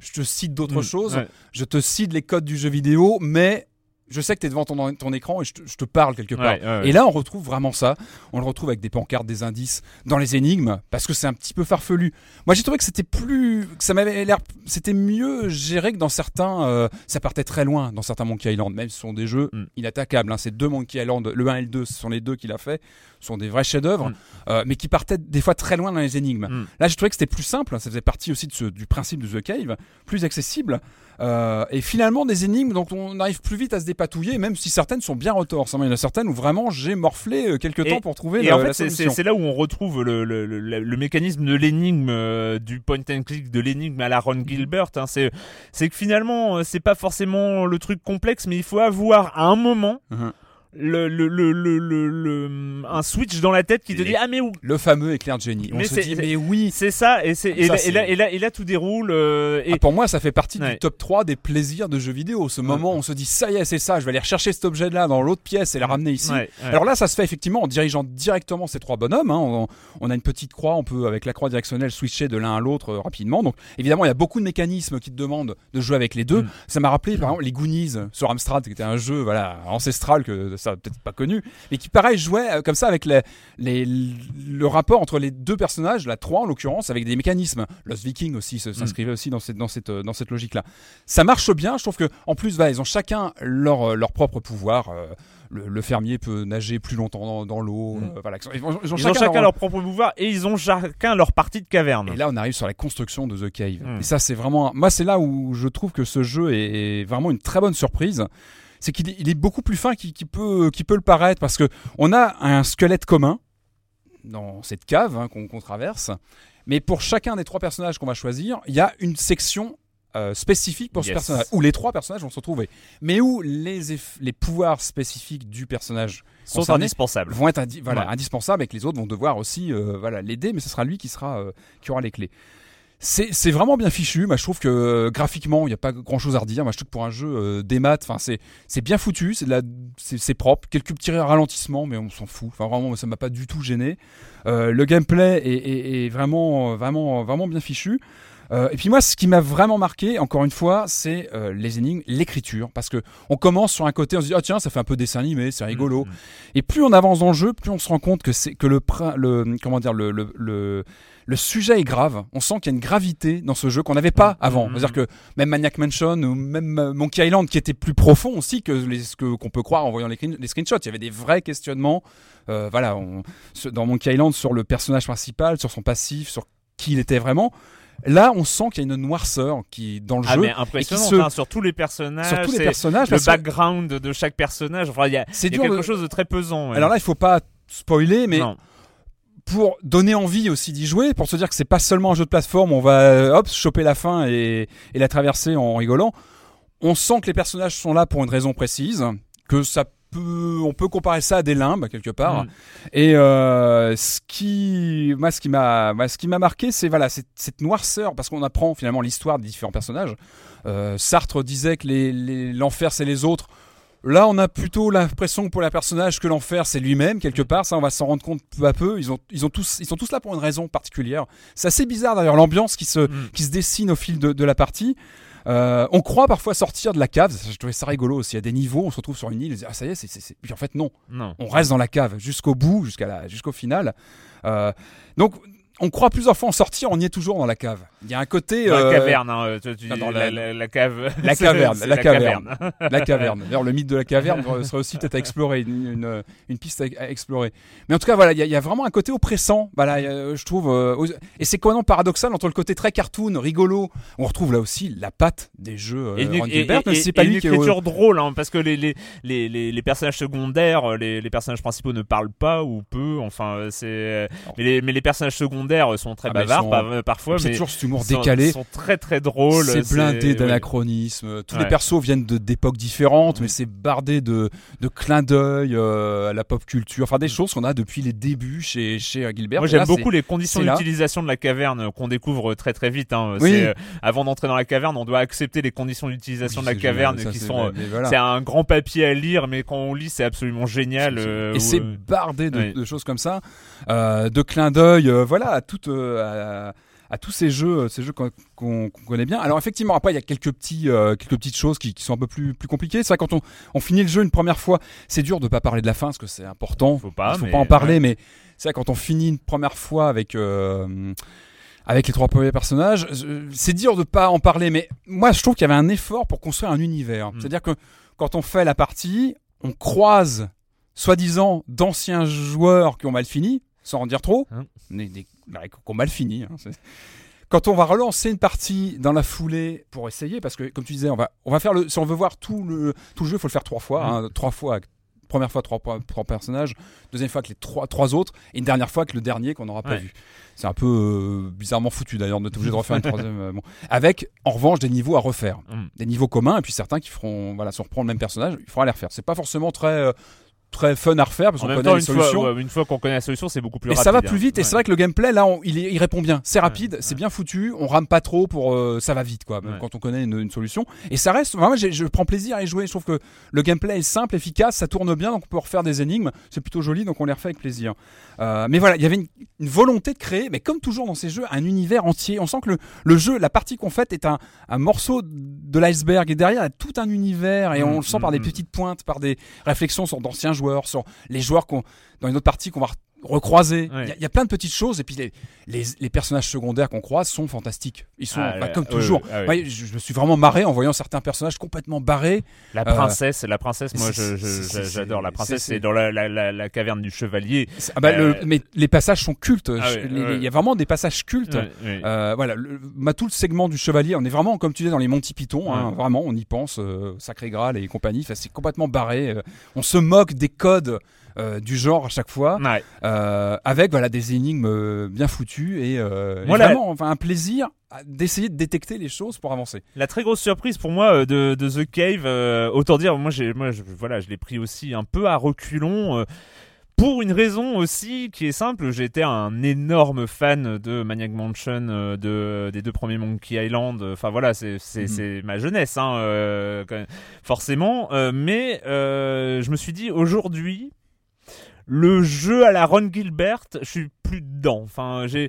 je te cite d'autres Mm, choses, ouais. je te cite les codes du jeu vidéo, mais je sais que tu es devant ton, ton écran et je te, je te parle quelque part. Ouais, ouais, ouais. Et là, on retrouve vraiment ça. On le retrouve avec des pancartes, des indices dans les énigmes, parce que c'est un petit peu farfelu. Moi, j'ai trouvé que c'était plus, que ça m'avait l'air, c'était mieux géré que dans certains. euh, ça partait très loin dans certains Monkey Island. Même ce sont des jeux Mm. inattaquables. Hein. Ces deux Monkey Island, le 1 et le 2, ce sont les deux qu'il a fait, ce sont des vrais chefs-d'œuvre, Mm. euh, mais qui partaient des fois très loin dans les énigmes. Mm. Là, je trouvais que c'était plus simple. Ça faisait partie aussi de ce- du principe de The Cave, plus accessible. Euh, et finalement, des énigmes dont on arrive plus vite à se dépatouiller, même si certaines sont bien retorses. Il y en a certaines où vraiment j'ai morflé euh, quelques Et- temps pour trouver Et la, en fait, solution. c'est là où on retrouve le, le, le, mécanisme de l'énigme, euh, du point and click de l'énigme à la Ron Gilbert. Hein. C'est que finalement, euh, c'est pas forcément le truc complexe, mais il faut avoir à un moment Mhm. le, le, le, le, le- le- un switch dans la tête qui te dit ah mais où? Le fameux éclair de génie. On Mais se c'est- dit, mais oui. c'est ça et c'est et, là- et là, et là et là tout déroule euh, et Ah, pour moi, ça fait partie du top 3 des plaisirs de jeux vidéo. Ce moment où on se dit, ça y est, c'est ça, je vais aller rechercher cet objet-là dans l'autre pièce et la ramener ici. Alors là, ça se fait effectivement en dirigeant directement ces trois bonhommes. hein. On, on a une petite croix, on peut avec la croix directionnelle switcher de l'un à l'autre euh, rapidement. Donc évidemment, il y a beaucoup de mécanismes qui te demandent de jouer avec les deux. Mm. Ça m'a rappelé par exemple les Goonies sur Amstrad, qui était un jeu voilà ancestral que ça peut-être pas connu, mais qui pareil jouait euh, comme ça avec les, les- le rapport entre les deux personnages, la 3 en l'occurrence, avec des mécanismes. Lost Viking aussi se- s'inscrivait aussi dans cette dans cette euh, dans cette logique là. Ça marche bien. Je trouve que en plus, voilà, ils ont chacun leur euh, leur propre pouvoir. le, le fermier peut nager plus longtemps dans, dans l'eau. Mm. euh, voilà. Ils ont, ils ont ils ont chacun leur- leur propre pouvoir et ils ont chacun leur partie de caverne. et là, on arrive sur la construction de The Cave. Mm. Et ça, c'est vraiment. Moi, c'est là où je trouve que ce jeu est, est vraiment une très bonne surprise. C'est qu'il est, beaucoup plus fin qu'il peut, le paraître parce que on a un squelette commun dans cette cave hein, qu'on traverse. Mais pour chacun des trois personnages qu'on va choisir, il y a une section euh, spécifiques pour ce personnage, où les trois personnages vont se retrouver, mais où les, pouvoirs spécifiques du personnage Sont indispensables. vont être indi- voilà, Ouais. indispensables et que les autres vont devoir aussi euh, voilà, l'aider, mais ce sera lui qui, sera, euh, qui aura les clés. C'est c'est vraiment bien fichu. Moi, je trouve que euh, graphiquement, il n'y a pas grand chose à redire. Moi, je trouve que pour un jeu euh, des maths, enfin, c'est c'est bien foutu, c'est propre. Quelques petits ralentissements, mais on s'en fout. Enfin, vraiment, ça m'a pas du tout gêné. Euh, le gameplay est, est- est vraiment, vraiment, vraiment bien fichu. Euh, et puis moi, ce qui m'a vraiment marqué, encore une fois, c'est euh, les énigmes, l'écriture, parce que on commence sur un côté, on se dit ah tiens, ça fait un peu dessin animé, c'est rigolo. Mhm. Et plus on avance dans le jeu, plus on se rend compte que c'est que le comment dire le, le, le, le sujet est grave. On sent qu'il y a une gravité dans ce jeu qu'on n'avait pas Mhm. avant. Mhm. C'est-à-dire que même Maniac Mansion ou même euh, Monkey Island, qui était plus profond aussi que les, ce que qu'on peut croire en voyant les, screen- les screenshots, il y avait des vrais questionnements. Euh, voilà, on- dans Monkey Island sur le personnage principal, sur son passif, sur qui il était vraiment. Là, on sent qu'il y a une noirceur qui dans le Ah jeu. mais impressionnant se- hein, sur tous les personnages, sur tous les personnages, le background de chaque personnage. Enfin, il y a, y quelque de- chose de très pesant. ouais. Alors là, il faut pas spoiler, mais non. Pour donner envie aussi d'y jouer, pour se dire que c'est pas seulement un jeu de plateforme, on va euh, hop choper la fin et, et la traverser en rigolant. On sent que les personnages sont là pour une raison précise, que ça peut, on peut comparer ça à des limbes quelque part. Mm. Et euh, ce qui, moi, ce qui m'a, ce qui m'a marqué, c'est voilà, cette, cette noirceur, parce qu'on apprend finalement l'histoire des différents personnages. Euh, Sartre disait que les, les- l'enfer c'est les autres. Là, on a plutôt l'impression que pour le personnage que l'enfer c'est lui-même quelque part. Ça, on va s'en rendre compte peu à peu. Ils ont, ils ont tous, ils sont tous là pour une raison particulière. C'est assez bizarre d'ailleurs l'ambiance qui se, Mm. qui se dessine au fil de, de la partie. Euh, on croit parfois sortir de la cave. Je trouvais ça rigolo aussi. Il y a des niveaux, on se retrouve sur une île. On se dit, ah ça y est, c'est- Puis en fait non Non. on reste dans la cave jusqu'au bout, jusqu'à la, jusqu'au final. Euh, donc, on croit plusieurs fois en sortir, on y est toujours dans la cave. Il y a un côté Dans euh, la caverne, hein, euh, tu, tu non, dis dans la, la- la- la cave. La caverne, la caverne. la caverne. D'ailleurs, le mythe de la caverne serait aussi peut-être à explorer, une, une, une piste à, à explorer. Mais en tout cas, voilà, il y, a- il y a vraiment un côté oppressant. Voilà, euh, je trouve. euh, et c'est complètement paradoxal entre le côté très cartoon, rigolo. On retrouve là aussi la patte des jeux. Et Euh, Ron et- Gilbert, et- mais c'est pas et lui une qui est écriture drôle, hein, parce que les, les, les, les, les personnages secondaires, euh, les, les personnages principaux ne parlent pas ou peu. Enfin, euh, c'est. euh, Mais les, mais les personnages secondaires sont très Ah bavards sont- par- euh, parfois. C'est toujours cet humour sont- décalé. sont très très drôles. C'est blindé d'anachronismes. Tous les persos viennent d'époques différentes, Mm. mais c'est bardé de, de clins d'œil euh, à la pop culture. Enfin, des choses qu'on a depuis les débuts chez, chez euh, Gilbert. Moi j'aime beaucoup les conditions d'utilisation de la caverne qu'on découvre très très vite. hein. Oui. Euh, avant d'entrer dans la caverne, on doit accepter les conditions d'utilisation Oui, de la caverne ça, qui c'est- sont. voilà. C'est un grand papier à lire, mais quand on lit, c'est absolument génial. euh, Et c'est bardé de, ouais. de choses comme ça, de clins d'œil, voilà, à, toutes, euh, à, à tous ces jeux, euh, ces jeux qu'on connaît bien. Alors effectivement, après il y a quelques petits, euh, quelques petites choses qui, qui sont un peu plus plus compliquées. C'est vrai quand on, on finit le jeu une première fois, c'est dur de pas parler de la fin parce que c'est important. Faut pas, Il faut mais- pas en parler, ouais. mais c'est vrai quand on finit une première fois avec. euh, avec les trois premiers personnages, c'est dur de pas en parler, mais moi je trouve qu'il y avait un effort pour construire un univers. Mm. C'est-à-dire que quand on fait la partie, on croise soi-disant d'anciens joueurs qui ont mal fini, sans en dire trop, Hein. des, des- bah, qui ont mal fini. hein, quand on va relancer une partie dans la foulée pour essayer, parce que comme tu disais, on va, on va faire le, si on veut voir tout le, tout le jeu, il faut le faire trois fois, Mm. hein, trois fois. Première fois trois, trois personnages, deuxième fois avec les trois, trois autres, et une dernière fois avec le dernier qu'on n'aura pas Ouais. vu. C'est un peu euh, bizarrement foutu d'ailleurs, d'être obligé de refaire une troisième. euh, bon. Avec en revanche des niveaux à refaire Mm. des niveaux communs et puis certains qui feront voilà si on reprend le même personnage il faudra les refaire c'est pas forcément très euh, très fun à refaire parce qu'on connaît temps, les une fois, solutions. ouais, une fois qu'on connaît la solution, c'est beaucoup plus et rapide. ça va hein. plus vite et Ouais. c'est vrai que le gameplay là on- il, répond bien. C'est rapide Ouais, c'est bien foutu on rame pas trop pour euh, ça va vite quoi même quand on connaît une, une solution. Et ça reste vraiment j'ai- je prends plaisir à y jouer. Je trouve que le gameplay est simple efficace ça tourne bien donc on peut refaire des énigmes. C'est plutôt joli donc on les refait avec plaisir. Euh, mais voilà il y avait une, une volonté de créer mais comme toujours dans ces jeux un univers entier. On sent que le, le jeu la partie qu'on fait est un, un morceau de l'iceberg. Et derrière il y a tout un univers et Mm, on le sent par des mm, petites pointes par des réflexions sur d'anciens joueurs sur les joueurs qu'on dans une autre partie qu'on va re- recroiser. Il Ouais. y a- il y, a plein de petites choses et puis les, les, les personnages secondaires qu'on croise sont fantastiques. Ils sont Ah, bah, comme toujours. ah je, je me suis vraiment marré en voyant certains personnages complètement barrés. La Euh, princesse, la princesse, moi j'adore la princesse. c'est- dans la, la, la, la caverne du chevalier. Ah bah, le- Euh, mais les passages sont cultes. Il y a vraiment des passages cultes. Euh, voilà, le, tout le segment du chevalier, on est vraiment, comme tu dis, dans les Monty Python, hein, vraiment, on y pense, Sacré Graal et compagnie, c'est complètement barré. on se moque des codes euh, du genre à chaque fois, Ouais. euh, avec voilà des énigmes euh, bien foutues et, euh, vraiment enfin un plaisir d'essayer de détecter les choses pour avancer. La très grosse surprise pour moi de, de The Cave, autant dire, moi, j'ai, moi je, voilà, je l'ai pris aussi un peu à reculons. pour une raison aussi qui est simple, j'étais un énorme fan de Maniac Mansion, de, des deux premiers Monkey Island. Enfin voilà, c'est, c'est, c'est ma jeunesse, hein, euh, forcément. Euh, mais euh, je me suis dit aujourd'hui, le jeu à la Ron Gilbert, je suis plus dedans. Enfin, j'ai,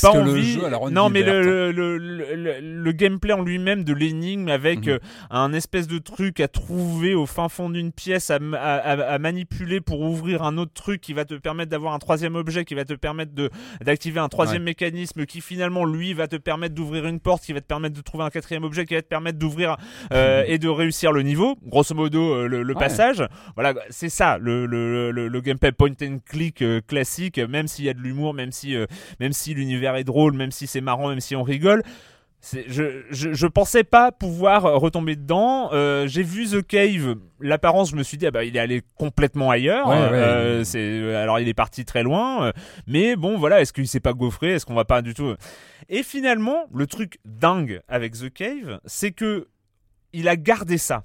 pas que le envie. jeu à la Ron non, mais Gilbert le, le, le, le- le gameplay en lui-même de l'énigme avec Mhm. euh, un espèce de truc à trouver au fin fond d'une pièce, à, à- à- à manipuler pour ouvrir un autre truc qui va te permettre d'avoir un troisième objet, qui va te permettre de d'activer un troisième mécanisme, qui finalement lui va te permettre d'ouvrir une porte, qui va te permettre de trouver un quatrième objet, qui va te permettre d'ouvrir euh, et de réussir le niveau. Grosso modo, euh, le, le Ouais. passage. Voilà, c'est ça le, le, le, le gameplay point and click euh, classique, même s'il y a de l'humour, même si euh, même si l'univers est drôle, même si c'est marrant, même si on rigole. Je, je, je pensais pas pouvoir euh, retomber dedans. Euh, J'ai vu The Cave, l'apparence, je me suis dit, ah bah, il est allé complètement ailleurs. Ouais, Euh, c'est, alors il est parti très loin. euh, mais bon, voilà, est-ce qu'il s'est pas gaufré? Est-ce qu'on va pas du tout? Et finalement, le truc dingue avec The Cave, c'est que il a gardé ça.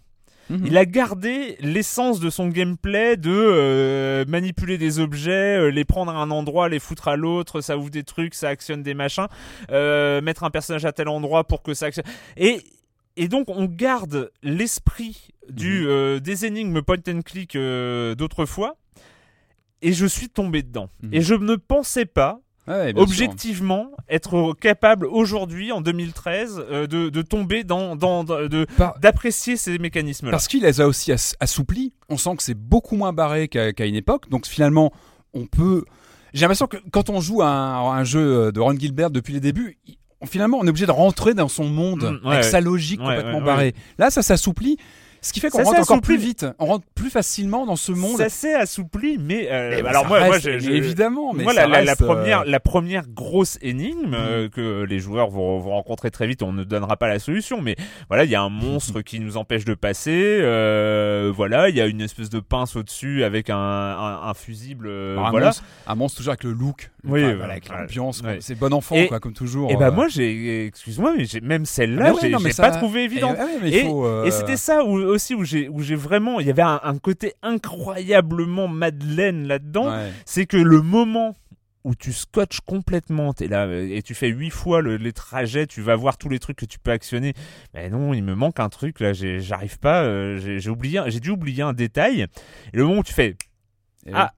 Mhm. Il a gardé l'essence de son gameplay de euh, manipuler des objets, euh, les prendre à un endroit, les foutre à l'autre, ça ouvre des trucs, ça actionne des machins, euh, mettre un personnage à tel endroit pour que ça actionne. Et, et donc on garde l'esprit du, Mhm. des énigmes point and click d'autrefois. Et je suis tombé dedans. Mhm. Et je ne pensais pas, Ouais, bien sûr. objectivement, être capable aujourd'hui, en 2013, euh, de, de tomber dans, Par- d'apprécier ces mécanismes-là. Parce qu'il les a aussi ass- assouplis. On sent que c'est beaucoup moins barré qu'à une époque. Donc finalement, on peut. J'ai l'impression que quand on joue à un, à un jeu de Ron Gilbert depuis les débuts, finalement, on est obligé de rentrer dans son monde Mm, ouais, avec sa logique Ouais, complètement barrée. Là, ça s'assouplit. Ce qui fait qu'on rentre encore plus vite. On rentre plus facilement dans ce monde. Ça s'est assoupli, mais, euh, Mais alors moi, reste- mais évidemment, mais moi, la, la euh, première, la première grosse énigme euh, que les joueurs vont, vont rencontrer très vite, on ne donnera pas la solution, mais voilà, il y a un monstre qui nous empêche de passer. voilà, il y a une espèce de pince au-dessus avec un, un, un fusible. un, voilà. monstre, un monstre toujours avec le look, Oui, Enfin, ouais, voilà, avec l'ambiance. Ouais. c'est bon enfant, Et- quoi, comme toujours. Et bah euh. moi, j'ai, excuse-moi, mais j'ai, même celle-là, ouais, j'ai, j'ai ça- pas trouvé évident. Et, ah ouais, mais il Et- Et c'était ça où, aussi où j'ai, où j'ai vraiment, il y avait un, un côté incroyablement Madeleine là-dedans. ouais. c'est que le moment où tu scotches complètement, t'es là euh, et tu fais huit fois le- les trajets, tu vas voir tous les trucs que tu peux actionner. Mais non, il me manque un truc là, j'arrive pas, euh, j'ai oublié, j'ai dû oublier un détail. Et le moment où tu fais Et Ah,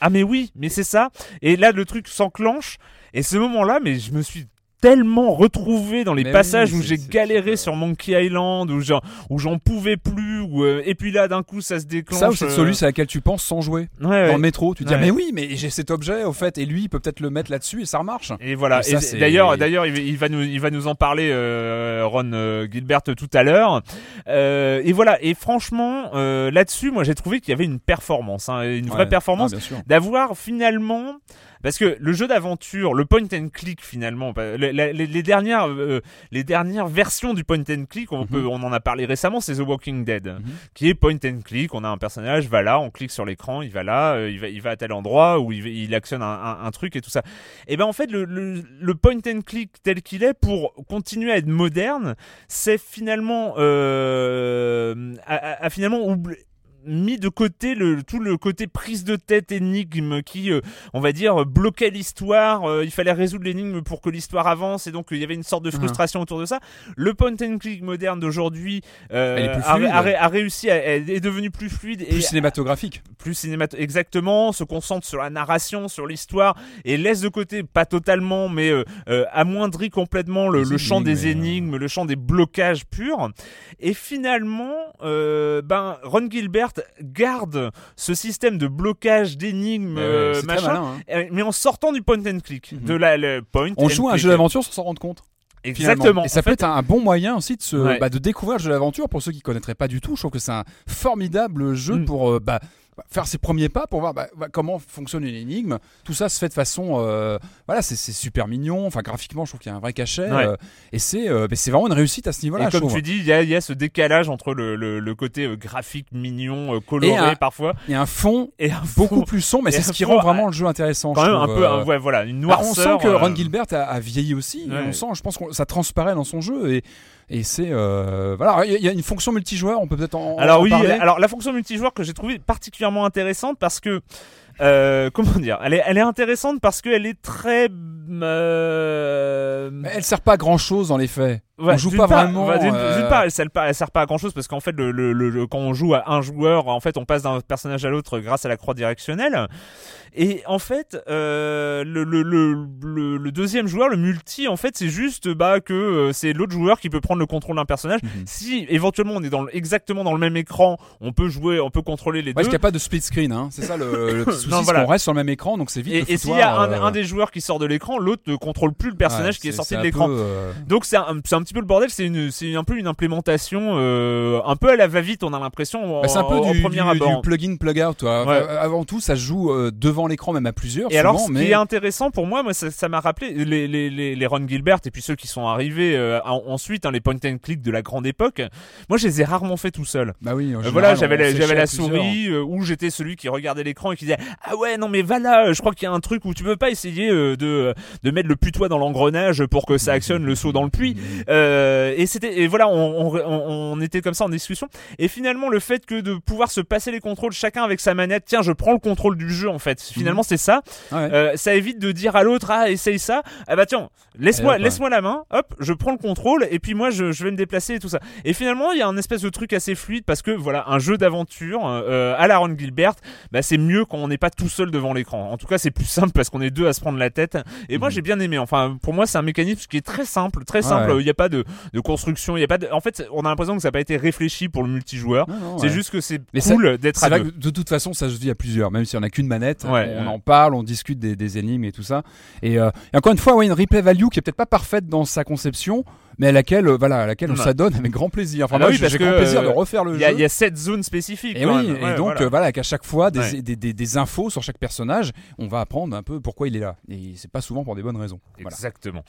ah mais oui, mais c'est ça. Et là le truc s'enclenche. Et ce moment-là, mais je me suis tellement retrouvé dans les Mais passages oui, où j'ai galéré sur Monkey Island, où j'en, où j'en pouvais plus, où, euh, et puis là d'un coup ça se déclenche. Ça ou c'est euh, celui à laquelle tu penses sans jouer ouais, ouais. dans le métro, tu te dis Ouais. mais oui, mais j'ai cet objet au fait et lui il peut peut-être le mettre là-dessus et ça remarche. Et voilà. Et ça, Et c'est- d'ailleurs, d'ailleurs, il, va- nous, il va nous en parler, euh, Ron euh, Gilbert tout à l'heure. Euh, et voilà. Et franchement, euh, là-dessus, moi, j'ai trouvé qu'il y avait une performance, hein, une vraie performance, Ah, d'avoir finalement. Parce que le jeu d'aventure, le point and click finalement, les, les dernières, euh, les dernières versions du point and click, on, Mhm. peut, on en a parlé récemment, c'est The Walking Dead, Mhm. qui est point and click. On a un personnage, va là, on clique sur l'écran, il va là, euh, il va, il va à tel endroit où il, actionne un, un- un truc et tout ça. Et ben en fait, le, le, le point and click tel qu'il est, pour continuer à être moderne, c'est finalement, euh, a finalement oubli- mis de côté le tout le côté prise de tête énigme qui euh, on va dire bloquait l'histoire euh, il fallait résoudre l'énigme pour que l'histoire avance et donc euh, il y avait une sorte de frustration autour de ça. Le point and click moderne d'aujourd'hui euh, a, réussi à, est devenu plus fluide Plus et cinématographique. plus cinémato exactement se concentre sur la narration sur l'histoire et laisse de côté pas totalement mais euh, euh, amoindrit complètement le, le champ des énigmes, le champ des blocages purs. Et finalement euh, ben Ron Gilbert garde ce système de blocage d'énigmes euh, machin malin, hein. euh, mais en sortant du point and click Mhm. de la le point On and joue à un jeu d'aventure sans s'en rendre compte. finalement. exactement Et ça En peut fait, être un bon moyen aussi de, se, Ouais. bah, de découvrir le jeu d'aventure pour ceux qui connaîtraient pas du tout. Je trouve que c'est un formidable jeu Mm. pour euh, bah, bah, faire ses premiers pas pour voir bah, bah, comment fonctionne une énigme. Tout ça se fait de façon, euh, voilà, c'est super mignon. Enfin, graphiquement, je trouve qu'il y a un vrai cachet. Ouais. euh, et c'est, euh, c'est vraiment une réussite à ce niveau-là. Et comme trouve. tu dis, il y, a- il y a ce décalage entre le, le- le côté graphique mignon, coloré un- parfois, Et un fond et un beaucoup fond- plus sombre, mais c'est ce qui fond, rend vraiment le jeu intéressant. quand je même un peu, ouais, voilà, une Bah, on noirceur. sent que Ron Gilbert a, a vieilli aussi. Ouais. On sent, je pense que ça transparaît dans son jeu et, et c'est euh, voilà. Il y, a- une fonction multijoueur. On peut peut-être en, Alors en oui, parler. alors la fonction multijoueur que j'ai trouvée particulièrement intéressante parce que euh, comment dire, elle est, elle est intéressante parce qu'elle est très euh, Mais elle sert pas à grand chose dans les faits. Ouais, on joue pas part- vraiment. bah, d'une euh, d'une part, elle sert pas, elle sert pas à grand chose parce qu'en fait, le, le, le- le- quand on joue à un joueur, en fait, on passe d'un personnage à l'autre grâce à la croix directionnelle. Et en fait, euh, le, deuxième joueur, le multi, en fait, c'est juste bah que euh, c'est l'autre joueur qui peut prendre le contrôle d'un personnage. Mhm. Si éventuellement on est dans exactement dans le même écran, on peut jouer, on peut contrôler les Ouais, parce deux. qu'il n'y a pas de split screen, hein. c'est ça le, petit souci, Non, voilà. qu'on reste sur le même écran, donc c'est vite. Et, s'il y a un, euh, un des joueurs qui sort de l'écran, l'autre ne contrôle plus le personnage ouais, qui est sorti de l'écran. euh, Donc c'est un, un petit peu le bordel, c'est une, c'est un peu une implémentation euh, un peu à la va-vite, on a l'impression. bah, c'est un peu du, premier du- abord. du plug-in, plug-out. Ouais. Enfin, Avant tout, ça joue euh, devant l'écran, même à plusieurs. Et alors, ce mais qui est intéressant pour moi, moi ça m'a rappelé les, les, les, les Ron Gilbert et puis ceux qui sont arrivés euh, en- ensuite, hein, les point and click de la grande époque. Moi, je les ai rarement fait tout seul. bah oui. Euh, général, voilà, j'avais la, j'avais la souris euh, où j'étais celui qui regardait l'écran et qui disait ah ouais non mais va là, euh, je crois qu'il y a un truc où tu peux pas essayer euh, de de mettre le putois dans l'engrenage pour que ça actionne le saut dans le puits. Euh, et c'était et voilà, on, on, on- était comme ça en discussion. Et finalement, le fait que de pouvoir se passer les contrôles chacun avec sa manette, tiens, je prends le contrôle du jeu en fait. Finalement, c'est ça. Ouais. Euh, ça évite de dire à l'autre ah essaye ça. Ah bah tiens, laisse-moi laisse-moi la main. Hop, je prends le contrôle et puis moi je, je vais me déplacer et tout ça. Et finalement, il y a un espèce de truc assez fluide parce que voilà, un jeu d'aventure euh, à la Ron Gilbert, bah c'est mieux quand on n'est pas tout seul devant l'écran. En tout cas, c'est plus simple parce qu'on est deux à se prendre la tête. Et moi, Mhm. j'ai bien aimé. Enfin, pour moi, c'est un mécanisme qui est très simple, très simple. Ouais. Il n'y a pas de, de construction, il y a pas de... En fait, on a l'impression que ça n'a pas été réfléchi pour le multijoueur. C'est ouais. juste que c'est cool d'être à deux. que de toute façon, ça se vit à plusieurs, même si on n'a qu'une manette. Ouais, on en parle, on discute des, des énigmes et tout ça. Et, euh, et encore une fois, une replay value qui est peut-être pas parfaite dans sa conception, mais à laquelle, euh, voilà, à laquelle on s'adonne avec grand plaisir. Enfin, Ah bah moi, oui, j'ai parce j'ai que, grand plaisir de euh, refaire le Il y, a- jeu. il y a sept zones spécifiques. Et quand oui, même. et Ouais, donc voilà. euh, voilà, qu'à chaque fois des, Ouais. des, des, des infos sur chaque personnage, on va apprendre un peu pourquoi il est là. Et c'est pas souvent pour des bonnes raisons. Voilà. Exactement.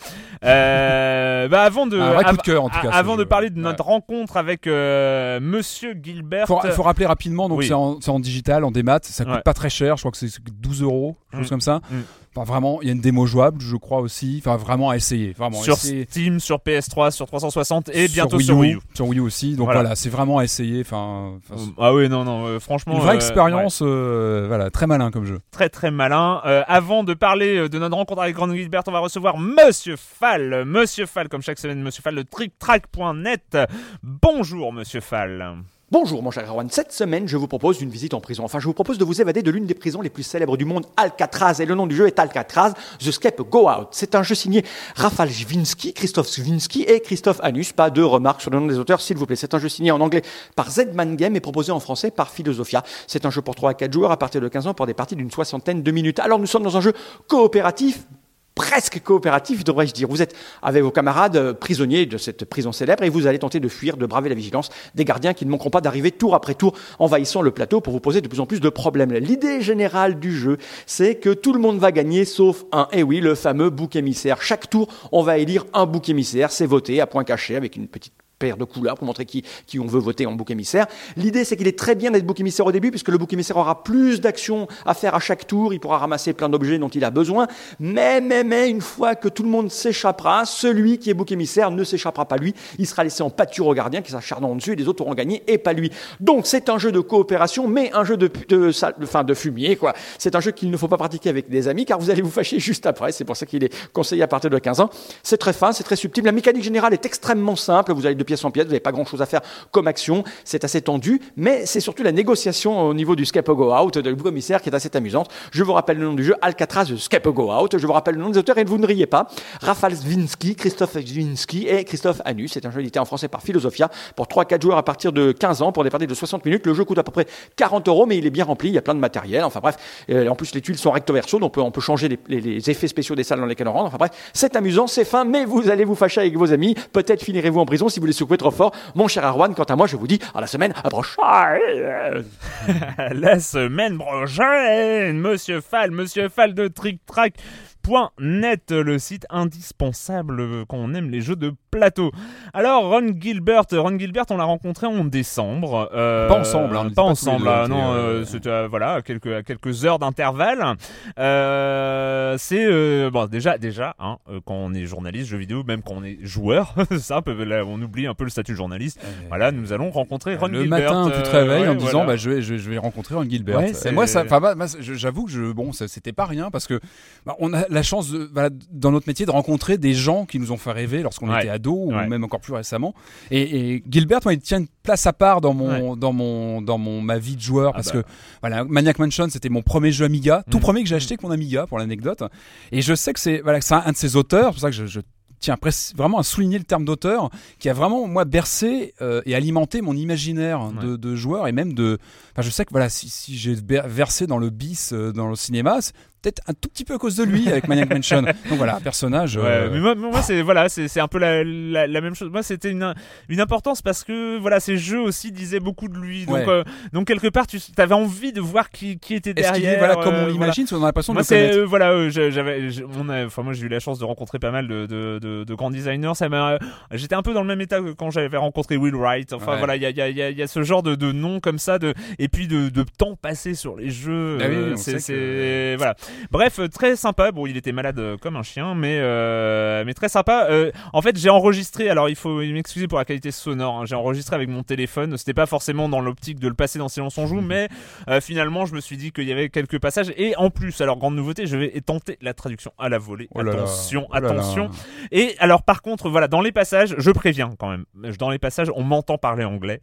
Euh, bah avant de, Un vrai coup av- de cœur, en tout cas, avant de jeu. parler de Ouais. notre rencontre avec euh, Monsieur Gilbert. Faut, faut rappeler rapidement, donc Oui. c'est en, c'est en digital, en démat, ça coûte pas très cher, je crois que c'est 12 euros, quelque chose Mm. comme ça. Mm. Enfin, vraiment, il y a une démo jouable, je crois aussi. Enfin, vraiment à essayer. Vraiment, sur essayer. Steam, sur PS3, sur 360 et bientôt Wii sur Wii U. Sur Wii U aussi. Donc Voilà. voilà, c'est vraiment à essayer. Enfin, enfin, c'est Ah oui, non, non, euh, franchement. une vraie euh, expérience, euh, voilà, très malin comme jeu. très très malin. Euh, avant de parler euh, de notre rencontre avec Grand Gilbert, on va recevoir Monsieur Fall. Monsieur Fall, comme chaque semaine, Monsieur Fall de TrickTrack.net. Bonjour, Monsieur Fall. Bonjour mon cher Erwan, cette semaine je vous propose une visite en prison. Enfin je vous propose de vous évader de l'une des prisons les plus célèbres du monde, Alcatraz. Et le nom du jeu est Alcatraz, The Scape Go Out. C'est un jeu signé Rafal Jwinski, Christophe Swinski et Christophe Anus. Pas de remarques sur le nom des auteurs s'il vous plaît. C'est un jeu signé en anglais par Z-Man Game et proposé en français par Philosophia. C'est un jeu pour 3 à 4 joueurs à partir de 15 ans pour des parties d'une soixantaine de minutes. Alors nous sommes dans un jeu coopératif presque coopératif, devrais-je dire. Vous êtes avec vos camarades euh, prisonniers de cette prison célèbre et vous allez tenter de fuir, de braver la vigilance des gardiens qui ne manqueront pas d'arriver tour après tour envahissant le plateau pour vous poser de plus en plus de problèmes. L'idée générale du jeu, c'est que tout le monde va gagner sauf un. Et oui, le fameux bouc émissaire. Chaque tour, on va élire un bouc émissaire. C'est voté à point caché avec une petite paire de couleurs pour montrer qui, qui on veut voter en bouc émissaire. L'idée, c'est qu'il est très bien d'être bouc émissaire au début, puisque le bouc émissaire aura plus d'actions à faire à chaque tour, il pourra ramasser plein d'objets dont il a besoin. Mais, mais, mais, une fois que tout le monde s'échappera, celui qui est bouc émissaire ne s'échappera pas lui. Il sera laissé en pâture aux gardiens qui s'acharneront dessus et les autres auront gagné et pas lui. Donc, c'est un jeu de coopération, mais un jeu de, de, sal- enfin, de fumier, quoi. C'est un jeu qu'il ne faut pas pratiquer avec des amis, car vous allez vous fâcher juste après. C'est pour ça qu'il est conseillé à partir de 15 ans. C'est très fin, c'est très subtil. La mécanique générale est extrêmement simple. Vous allez de pièce en pièce, vous n'avez pas grand chose à faire comme action. C'est assez tendu, mais c'est surtout la négociation au niveau du Scape Go Out de le commissaire qui est assez amusante. Je vous rappelle le nom du jeu, Alcatraz Scape Go Out. Je vous rappelle le nom des auteurs et vous ne riez pas. Rafal Zwinsky, Christophe Zwinsky et Christophe Anus. C'est un jeu édité en français par Philosophia pour 3-4 joueurs à partir de 15 ans pour des parties de 60 minutes. Le jeu coûte à peu près 40 euros, mais il est bien rempli. Il y a plein de matériel. Enfin bref, Euh, en plus les tuiles sont recto verso, donc on peut, changer les, les- les effets spéciaux des salles dans lesquelles on rentre. Enfin bref, c'est amusant, c'est fin, mais vous allez vous fâcher avec vos amis. Peut-être finirez-vous en prison si vous les secouez trop fort. Mon cher Arwan, quant à moi, je vous dis à la semaine prochaine. la semaine prochaine, Monsieur Fall, Monsieur Fall de Trick Track. Net, le site indispensable quand on aime les jeux de plateau. Alors Ron Gilbert, Ron Gilbert, on l'a rencontré en décembre. Euh, pas ensemble, hein, pas ensemble. là, non, euh, c'était euh, voilà à quelques à quelques heures d'intervalle. Euh, c'est euh, bon déjà déjà hein, quand on est journaliste jeux vidéo, même quand on est joueur, ça là, on oublie un peu le statut de journaliste. voilà, nous allons rencontrer Ron le Gilbert. Le matin, tu te réveilles en disant bah je vais je, vais rencontrer Ron Gilbert. Ouais, moi ça, bah, j'avoue que je bon c'était pas rien parce que bah, on a la chance de, voilà, dans notre métier de rencontrer des gens qui nous ont fait rêver lorsqu'on était ado ou même encore plus récemment. Et, et Gilbert, moi, il tient une place à part dans mon, dans mon, dans mon ma vie de joueur ah parce bah. que voilà, Maniac Mansion, c'était mon premier jeu Amiga, tout mm. premier que j'ai acheté avec mon Amiga pour l'anecdote. Et je sais que c'est voilà, c'est un, de ses auteurs, c'est pour ça que je, je tiens vraiment à souligner le terme d'auteur qui a vraiment moi bercé euh, et alimenté mon imaginaire de, de, joueur et même de enfin je sais que voilà si, si j'ai versé dans le bis euh, dans le cinéma peut-être un tout petit peu à cause de lui avec Maniac Mansion. Donc voilà, personnage. Euh, mais moi, moi c'est voilà, c'est un peu la, la, même chose. Moi, c'était une, une importance parce que voilà, ces jeux aussi disaient beaucoup de lui. Donc, euh, donc quelque part, tu avais envie de voir qui, qui était derrière. voilà, comme on l'imagine, voilà. on a l'impression de moi, le connaître. Euh, voilà, j'avais, enfin moi, j'ai eu la chance de rencontrer pas mal de, de, de, de grands designers. Ça m'a, j'étais un peu dans le même état que quand j'avais rencontré Will Wright. Enfin voilà, il y a, y, a, y a ce genre de, de nom comme ça, de et puis de, de temps passé sur les jeux. Ah oui, c'est voilà. Bref, très sympa. Bon, il était malade euh, comme un chien, mais euh, mais très sympa. Euh, en fait, j'ai enregistré. Alors, il faut m'excuser pour la qualité sonore. Hein, j'ai enregistré avec mon téléphone. C'était pas forcément dans l'optique de le passer dans Silence on joue, mais finalement, je me suis dit qu'il y avait quelques passages. Et en plus, alors grande nouveauté, je vais tenter la traduction à la volée. Oh attention, oh attention. Et alors, par contre, voilà, dans les passages, je préviens quand même. Dans les passages, on m'entend parler anglais.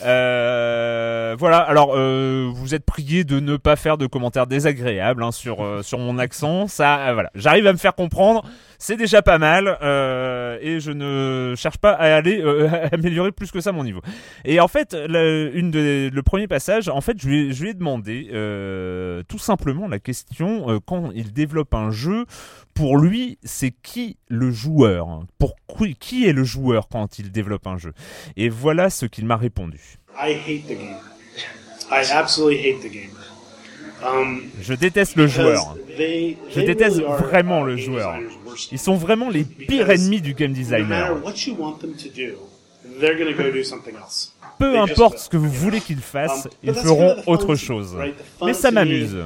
voilà. Alors, vous êtes prié de ne pas faire de commentaires désagréables hein, sur sur mon accent ça, euh, voilà, j'arrive à me faire comprendre, c'est déjà pas mal, euh, et je ne cherche pas à aller euh, améliorer plus que ça mon niveau. Et en fait, le, une le premier passage, en fait, je lui, je lui ai demandé tout simplement la question quand il développe un jeu. Pour lui, c'est qui le joueur? Pour qui est le joueur quand il développe un jeu? Et voilà ce qu'il m'a répondu. I hate the game. I absolutely hate the game. Um, je déteste le joueur. Je déteste vraiment le joueur. Ils sont vraiment les pires ennemis du game designer. Peu importe ce que vous voulez qu'ils fassent, um, ils feront autre chose. Mais ça m'amuse.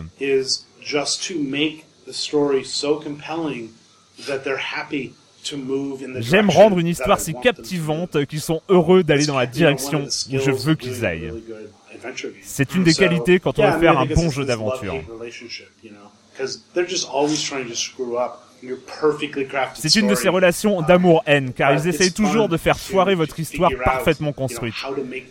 J'aime rendre une histoire si captivante qu'ils sont heureux d'aller dans la direction où je veux qu'ils aillent. C'est une des qualités quand on veut faire un bon jeu d'aventure. C'est une de ces relations d'amour-haine, car ils essayent toujours de faire foirer votre histoire parfaitement construite.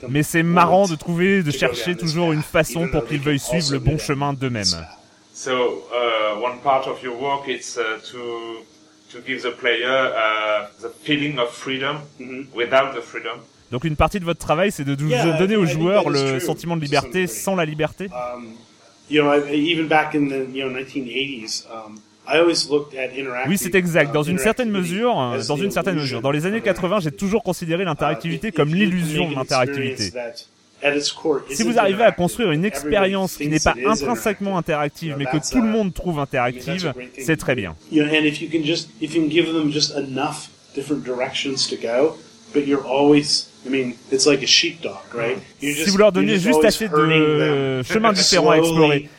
Mais c'est marrant de trouver, de chercher toujours une façon pour qu'ils veuillent suivre le bon chemin d'eux-mêmes. So, uh, one part of your work is uh, to to give the player uh, the feeling of freedom mm-hmm. without the freedom. Donc une partie de votre travail, c'est de donner aux joueurs le sentiment de liberté sans la liberté. Oui, c'est exact. Dans une certaine mesure, dans une certaine mesure, dans les années 80, j'ai toujours considéré l'interactivité uh, comme l'illusion de l'interactivité. Si vous arrivez à construire une expérience qui n'est pas intrinsèquement interactive, mais que tout le monde trouve interactive, c'est très bien. Si vous leur donnez juste assez de chemins différents à explorer,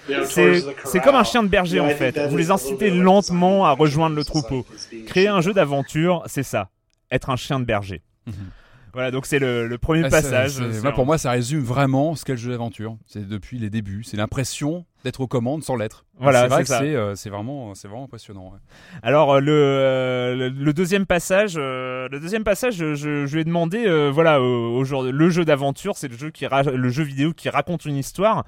c'est comme un chien de berger en fait. Vous les incitez lentement à rejoindre le troupeau. Créer un jeu d'aventure, c'est ça, être un chien de berger. Mhm. Voilà, donc c'est le, premier ah, passage. pour moi, ça résume vraiment ce qu'est le jeu d'aventure. C'est depuis les débuts. C'est l'impression d'être aux commandes sans l'être. Voilà, c'est vrai que euh, c'est vraiment, vraiment impressionnant. Alors euh, le, le, deuxième passage, euh, le deuxième passage, je, je, lui ai demandé, voilà, au, le jeu d'aventure, c'est le jeu qui le jeu vidéo qui raconte une histoire.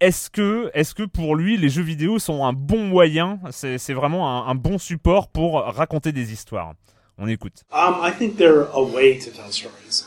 Est-ce que, est-ce que pour lui, les jeux vidéo sont un bon moyen, c'est vraiment un, un bon support pour raconter des histoires? On écoute. Um, I think they're a way to tell stories.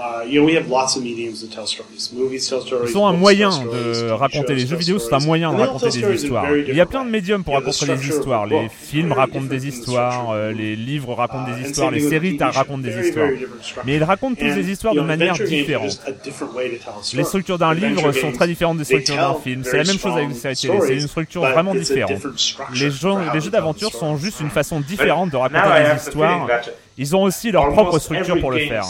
Uh, you know, we have lots of mediums to tell stories. Movies tell stories. Ils sont un moyen tell stories, de raconter les jeux tell vidéo, c'est un stories. moyen de raconter tell des histoires. Il y a different plein de médiums pour raconter des histoires. a Les book, films very racontent des different than the histoires, euh, of a les livres racontent Uh, des and histoires, les séries racontent des histoires. very different structure. Mais ils racontent tous And, des histoires de manière adventure games are différente. just a different way to tell a story. Les structures d'un livre sont très différentes des structures d'un film. C'est la même chose avec les strong séries télé. C'est une stories, structure vraiment différente. Les, les jeux d'aventure sont juste une façon différente de raconter des histoires. Ils ont aussi leur propre structure pour le faire.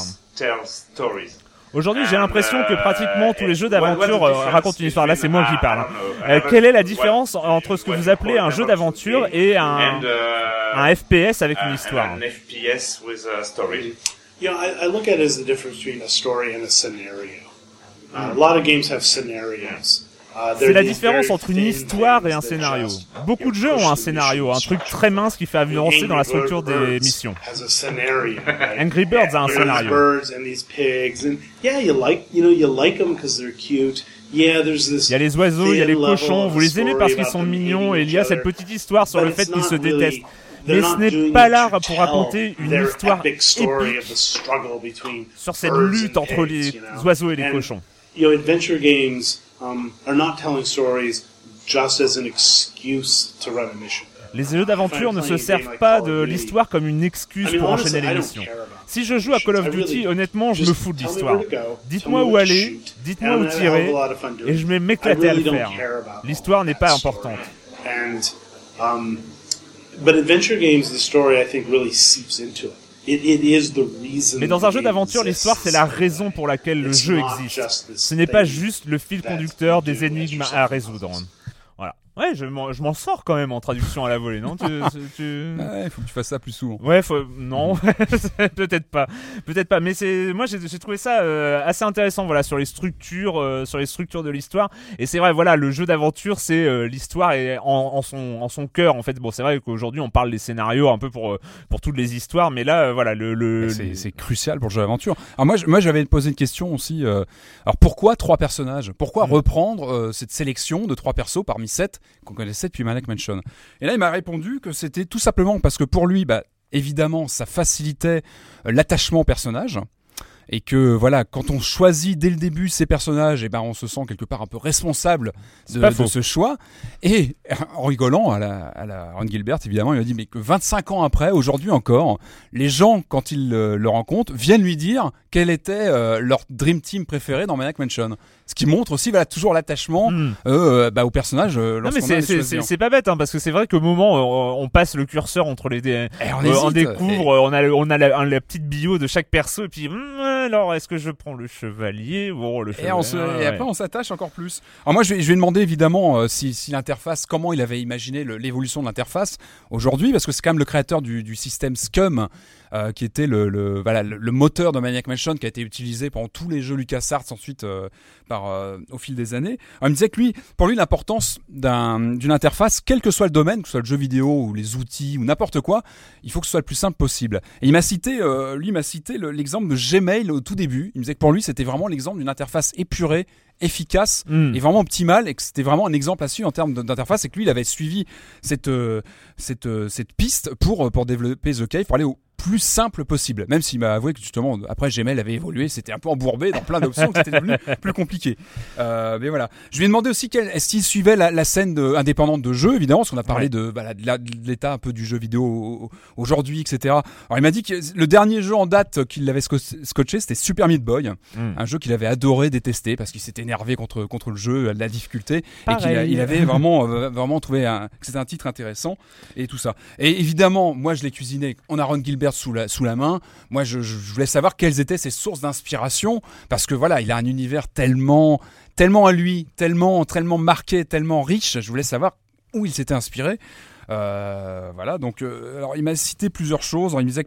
Stories. Aujourd'hui, j'ai l'impression que uh, pratiquement tous les jeux what's the d'aventure euh, racontent une histoire. Là, c'est moi qui parle. Euh, uh, quelle est la what- différence entre ce que what vous you appelez call un jeu d'aventure game et un, and, uh, un FPS avec une uh, histoire an FPS with a story. You know, I, I look at it as the difference between a story and a scenario. Uh, a lot of games have scenarios. C'est la différence entre une histoire et un scénario. Beaucoup de jeux ont un scénario, un truc très mince qui fait avancer dans la structure des missions. Angry Birds a un scénario. Il y a les oiseaux, il y a les cochons, vous les aimez parce qu'ils sont mignons et il y a cette petite histoire sur le fait qu'ils se détestent. Mais ce n'est pas là pour raconter une histoire épique sur cette lutte entre les oiseaux et les cochons. You know, adventure are not telling stories just as an excuse to run a mission. Les jeux d'aventure ne se servent pas de l'histoire comme une excuse pour enchaîner les missions. Si je joue à Call of Duty, honnêtement, je me fous de l'histoire. Dites-moi où aller, dites-moi où tirer, et je vais m'éclater à le faire. L'histoire n'est pas importante. Um, but adventure games, the story I think really seeps into it. It, it is the reason. Mais dans un jeu d'aventure, l'histoire, c'est la raison pour laquelle le jeu existe. Ce n'est pas juste le fil conducteur des énigmes à résoudre. Ouais, je m'en je m'en sors quand même en traduction à la volée, non? Tu, tu- Ouais, faut que tu fasses ça plus souvent. Ouais, faut... non, peut-être pas, peut-être pas. Mais c'est, moi j'ai j'ai trouvé ça euh, assez intéressant, voilà, sur les structures, euh, sur les structures de l'histoire. Et c'est vrai, voilà, le jeu d'aventure, c'est euh, l'histoire et en, en son, en son cœur, en fait. Bon, c'est vrai qu'aujourd'hui on parle des scénarios un peu pour euh, pour toutes les histoires, mais là, euh, voilà, le, le, C'est c'est crucial pour le jeu d'aventure. Alors moi, je- moi j'avais posé une question aussi. euh, alors pourquoi trois personnages? Pourquoi Mm. reprendre euh, cette sélection de trois persos parmi sept? Qu'on connaissait depuis Maniac Mansion Et là, il m'a répondu que c'était tout simplement parce que pour lui, bah, évidemment, ça facilitait euh, l'attachement au personnage. Et que voilà, quand on choisit dès le début ces personnages, et ben on se sent quelque part un peu responsable de, ce choix. Et en rigolant à la, à la Ron Gilbert, évidemment, il m'a dit mais que 25 ans après, aujourd'hui encore, les gens quand ils euh, le rencontrent viennent lui dire quel était euh, leur dream team préféré dans Maniac Mansion. Ce qui montre aussi voilà toujours l'attachement Hmm. euh, bah, au personnage. Euh, Non mais c'est pas bête hein, parce que c'est vrai qu'au moment où on passe le curseur entre les dé- Et on découvre on a on a la, la petite bio de chaque perso et puis hum, alors est-ce que je prends le chevalier? Bon le Et, chevalier on se- ouais, et ouais. après, on s'attache encore plus. Alors moi, je vais, je vais demander évidemment euh, si, si l'interface, comment il avait imaginé le- l'évolution de l'interface aujourd'hui, parce que c'est quand même le créateur du, du système Scum, euh, qui était le, le- voilà, le, le moteur de Maniac Mansion, qui a été utilisé pendant tous les jeux LucasArts ensuite euh, par, euh, au fil des années. Alors, il me disait que lui, pour lui, l'importance d'un- d'une interface, quel que soit le domaine, que ce soit le jeu vidéo ou les outils ou n'importe quoi, il faut que ce soit le plus simple possible. Et il m'a cité, lui, m'a cité le- l'exemple de Gmail au tout début. Il me disait que pour lui, c'était vraiment l'exemple d'une interface épurée, efficace Hmm. et vraiment optimale, et que c'était vraiment un exemple à suivre en termes d'interface, et que lui, il avait suivi cette euh, cette euh, cette piste pour euh, pour développer The Cave, pour aller au plus simple possible. Même s'il m'a avoué que justement après Gmail avait évolué, c'était un peu embourbé dans plein d'options, c'était devenu plus compliqué. Euh, mais voilà. Je lui ai demandé aussi est-ce qu'il suivait la, la scène de- indépendante de jeu, évidemment, parce qu'on a parlé Ouais. de, l'état un peu du jeu vidéo au- au- aujourd'hui, etc. Alors il m'a dit que le dernier jeu en date qu'il avait sco- scotché, c'était Super Meat Boy, Hmm. un jeu qu'il avait adoré, détesté, parce qu'il s'était énervé contre contre le jeu, la difficulté, et qu'il avait vraiment euh, vraiment trouvé un, que c'était un titre intéressant et tout ça. Et évidemment, moi je l'ai cuisiné. On a Ron Gilbert sous la main. Moi, je, voulais savoir quelles étaient ses sources d'inspiration, parce que voilà, il a un univers tellement tellement à lui, tellement tellement marqué, tellement riche. Je voulais savoir où il s'était inspiré. Euh, voilà, donc euh, alors il m'a cité plusieurs choses. Il me disait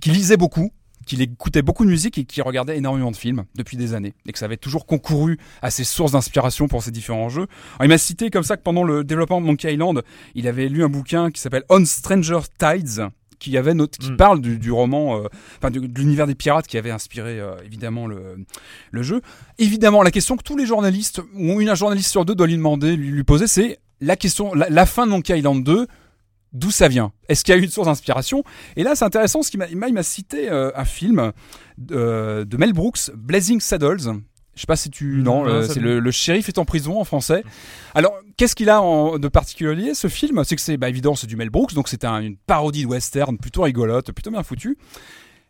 qu'il lisait beaucoup, qu'il écoutait beaucoup de musique et qu'il regardait énormément de films depuis des années et que ça avait toujours concouru à ses sources d'inspiration pour ses différents jeux. Il m'a cité comme ça que pendant le développement de Monkey Island, il avait lu un bouquin qui s'appelle On Stranger Tides qui avait note, qui Mm. parle du, du roman, euh, enfin de l'univers des pirates qui avait inspiré euh, évidemment le, le jeu. Évidemment, la question que tous les journalistes ou une journaliste sur deux doit lui demander, lui, lui poser, c'est la question, la, la fin de Monkey Island 2. d'où ça vient? Est-ce qu'il y a eu une source d'inspiration? Et là, c'est intéressant, ce qu'il m'a, il m'a- il m'a cité euh, un film euh, de Mel Brooks, Blazing Saddles. Je sais pas si tu non, Non, euh, c'est le, le shérif est en prison en français. Alors qu'est-ce qu'il a en- de particulier ce film? C'est que c'est bah, évidemment c'est du Mel Brooks, donc c'est un- une parodie de western plutôt rigolote, plutôt bien foutue.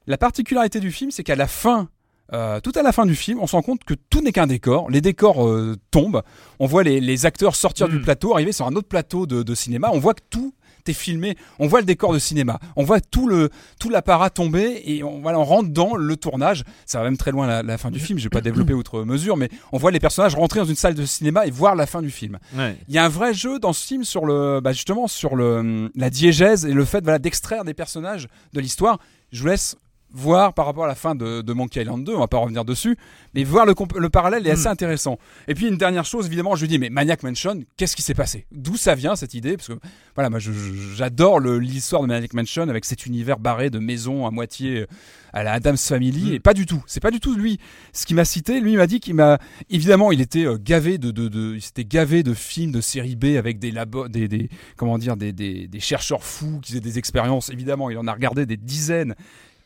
La particularité du film, c'est qu'à la fin, euh, tout à la fin du film, on se rend compte que tout n'est qu'un décor. Les décors euh, tombent. On voit les, les acteurs sortir du Mm. plateau, arriver sur un autre plateau de, de cinéma. On voit que tout est filmé. On voit le décor de cinéma. On voit tout le tout l'apparat tomber et on, voilà, on rentre dans le tournage. Ça va même très loin la, la fin du film. Je vais pas développer outre mesure, mais on voit les personnages rentrer dans une salle de cinéma et voir la fin du film. Ouais. Il y a un vrai jeu dans ce film sur le, bah justement sur le la diégèse et le fait voilà d'extraire des personnages de l'histoire. Je vous laisse voir par rapport à la fin de, de Monkey Island 2, on va pas revenir dessus, mais voir le, parallèle est assez intéressant. Et puis une dernière chose, évidemment, je lui dis, mais Maniac Mansion, qu'est-ce qui s'est passé? D'où ça vient cette idée? Parce que voilà, moi j'adore l'histoire de Maniac Mansion avec cet univers barré de maisons à moitié à la Adams Family, et pas du tout. C'est pas du tout lui. Ce qui m'a cité, lui m'a dit qu'il m'a, évidemment, il était euh, gavé de, de, de- il s'était gavé de films de série B avec des labos, des, des comment dire, des, des, des chercheurs fous qui faisaient des expériences. Évidemment, il en a regardé des dizaines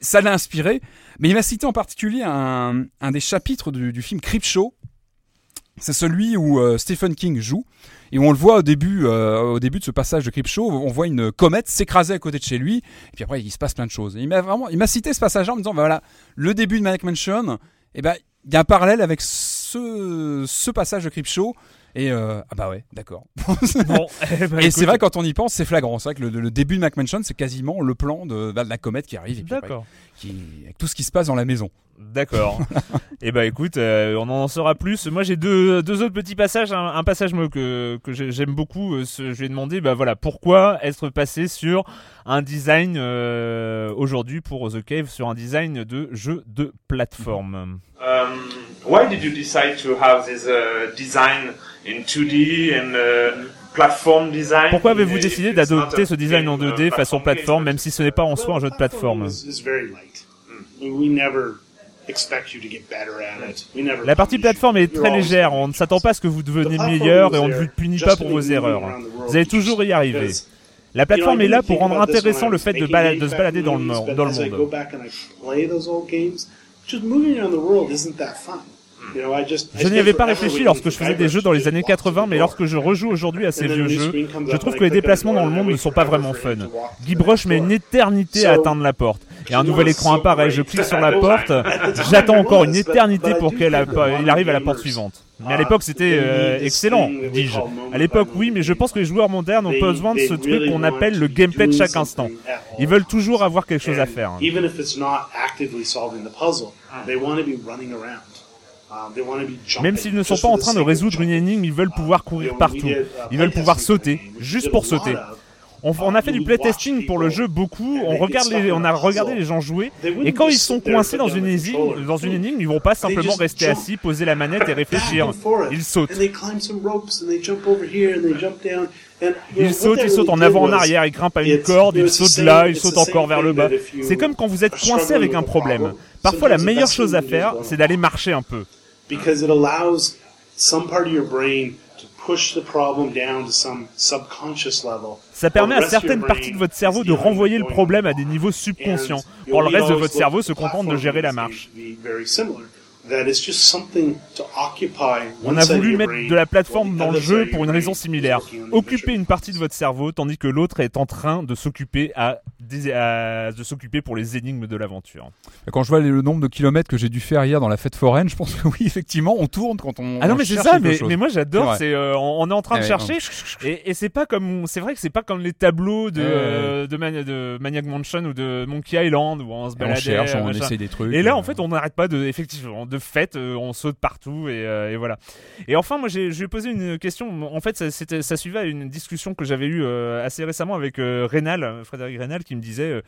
ça l'a inspiré. Mais il m'a cité en particulier un, un des chapitres du, du film Creepshow. C'est celui où euh, Stephen King joue. Et on le voit au début, euh, au début de ce passage de Creepshow, on voit une comète s'écraser à côté de chez lui. Et puis après, il se passe plein de choses. Et il m'a vraiment, il m'a cité ce passage-là en me disant, bah voilà, le début de Maniac Mansion, et ben, il y a un parallèle avec ce, ce passage de Creepshow. Et euh, ah bah ouais, d'accord. Bon, eh ben, Et c'est vrai quand on y pense, c'est flagrant. C'est vrai que le, le début de Maniac Mansion, c'est quasiment le plan de, de la comète qui arrive. Après, D'accord. qui, avec tout ce qui se passe dans la maison. D'accord. Et bah écoute, euh, on en saura plus. Moi j'ai deux, deux autres petits passages. Un, un passage moi, que, que j'ai- j'aime beaucoup. euh, ce- je lui ai demandé bah voilà pourquoi être passé sur un design euh, aujourd'hui pour The Cave sur un design de jeu de plateforme? Um, why did you decide to have this uh, design in 2D and uh, platform design? Pourquoi avez-vous décidé d'adopter ce design en game, 2D uh, façon plateforme, même si ce n'est pas en soi un jeu de plateforme? Is, is very light. We never expect you to get better at it. We never La partie plateforme est très légère. On ne s'attend pas à ce que vous deveniez meilleur et on ne vous punit pas pour vos erreurs. Vous allez toujours y arriver. La plateforme est là pour rendre intéressant le fait de, se balader dans le, 90s, mo- but dans le monde. Je n'y avais pas réfléchi lorsque je faisais des jeux dans les années just walk through 80, the mais lorsque je rejoue aujourd'hui à ces vieux jeux, je trouve que les déplacements dans le monde ne sont pas vraiment fun. Guy Broche met une éternité à atteindre la porte. Et un nouvel écran apparaît, je clique sur la porte, j'attends encore une éternité pour do qu'elle think that a il lot arrive à la porte suivante. Mais à uh, l'époque c'était euh, excellent, dis-je. À l'époque oui, mais je pense que les joueurs modernes ont besoin de ce truc qu'on appelle le gameplay de chaque instant. Ils veulent toujours avoir quelque chose à faire. Even Même s'ils ne sont pas en train de résoudre une énigme, ils veulent pouvoir courir partout. Ils veulent pouvoir sauter, juste pour sauter. On, a fait du playtesting pour le jeu beaucoup, on, regarde les, on a regardé les gens jouer, et quand ils sont coincés dans une, énigme, dans une énigme, ils vont pas simplement rester assis, poser la manette et réfléchir. Ils sautent. Ils sautent, ils sautent en avant, en arrière, ils grimpent à une corde, ils sautent là, ils sautent encore vers le bas. C'est comme quand vous êtes coincé avec un problème. Parfois, la meilleure chose à faire, c'est d'aller marcher un peu. Because it allows some part of your brain to push the problem down to some subconscious level. Ça permet à certaines parties de votre cerveau de renvoyer le problème à des niveaux subconscients. Pour le reste de votre cerveau se contente de gérer la marche. To be very similar. That it's just something to occupy On one a voulu mettre de la plateforme the dans le jeu of pour your une raison similaire. Occuper une partie de votre cerveau, tandis que l'autre est en train de s'occuper à, de s'occuper pour les énigmes de l'aventure. Quand je vois le nombre de kilomètres que j'ai dû faire hier dans la fête foraine, je pense que oui, effectivement, on tourne quand on. Ah non on mais c'est ça, mais, moi j'adore. C'est euh, on, on est en train de Eh ouais, chercher et, et c'est pas comme c'est vrai que c'est pas comme les tableaux de euh, de, Mani- de Maniac Mansion ou de Monkey Island où on se Et baladait. on cherche, on essaye des trucs. Et là, euh, en fait, on n'arrête pas de, effectivement, de fait, euh, on saute partout et, euh, et voilà. Et enfin, moi, j'ai, posé une question. En fait, ça, suivait à une discussion que j'avais eue euh, assez récemment avec Rénal, Frédéric Rénal, qui me disait,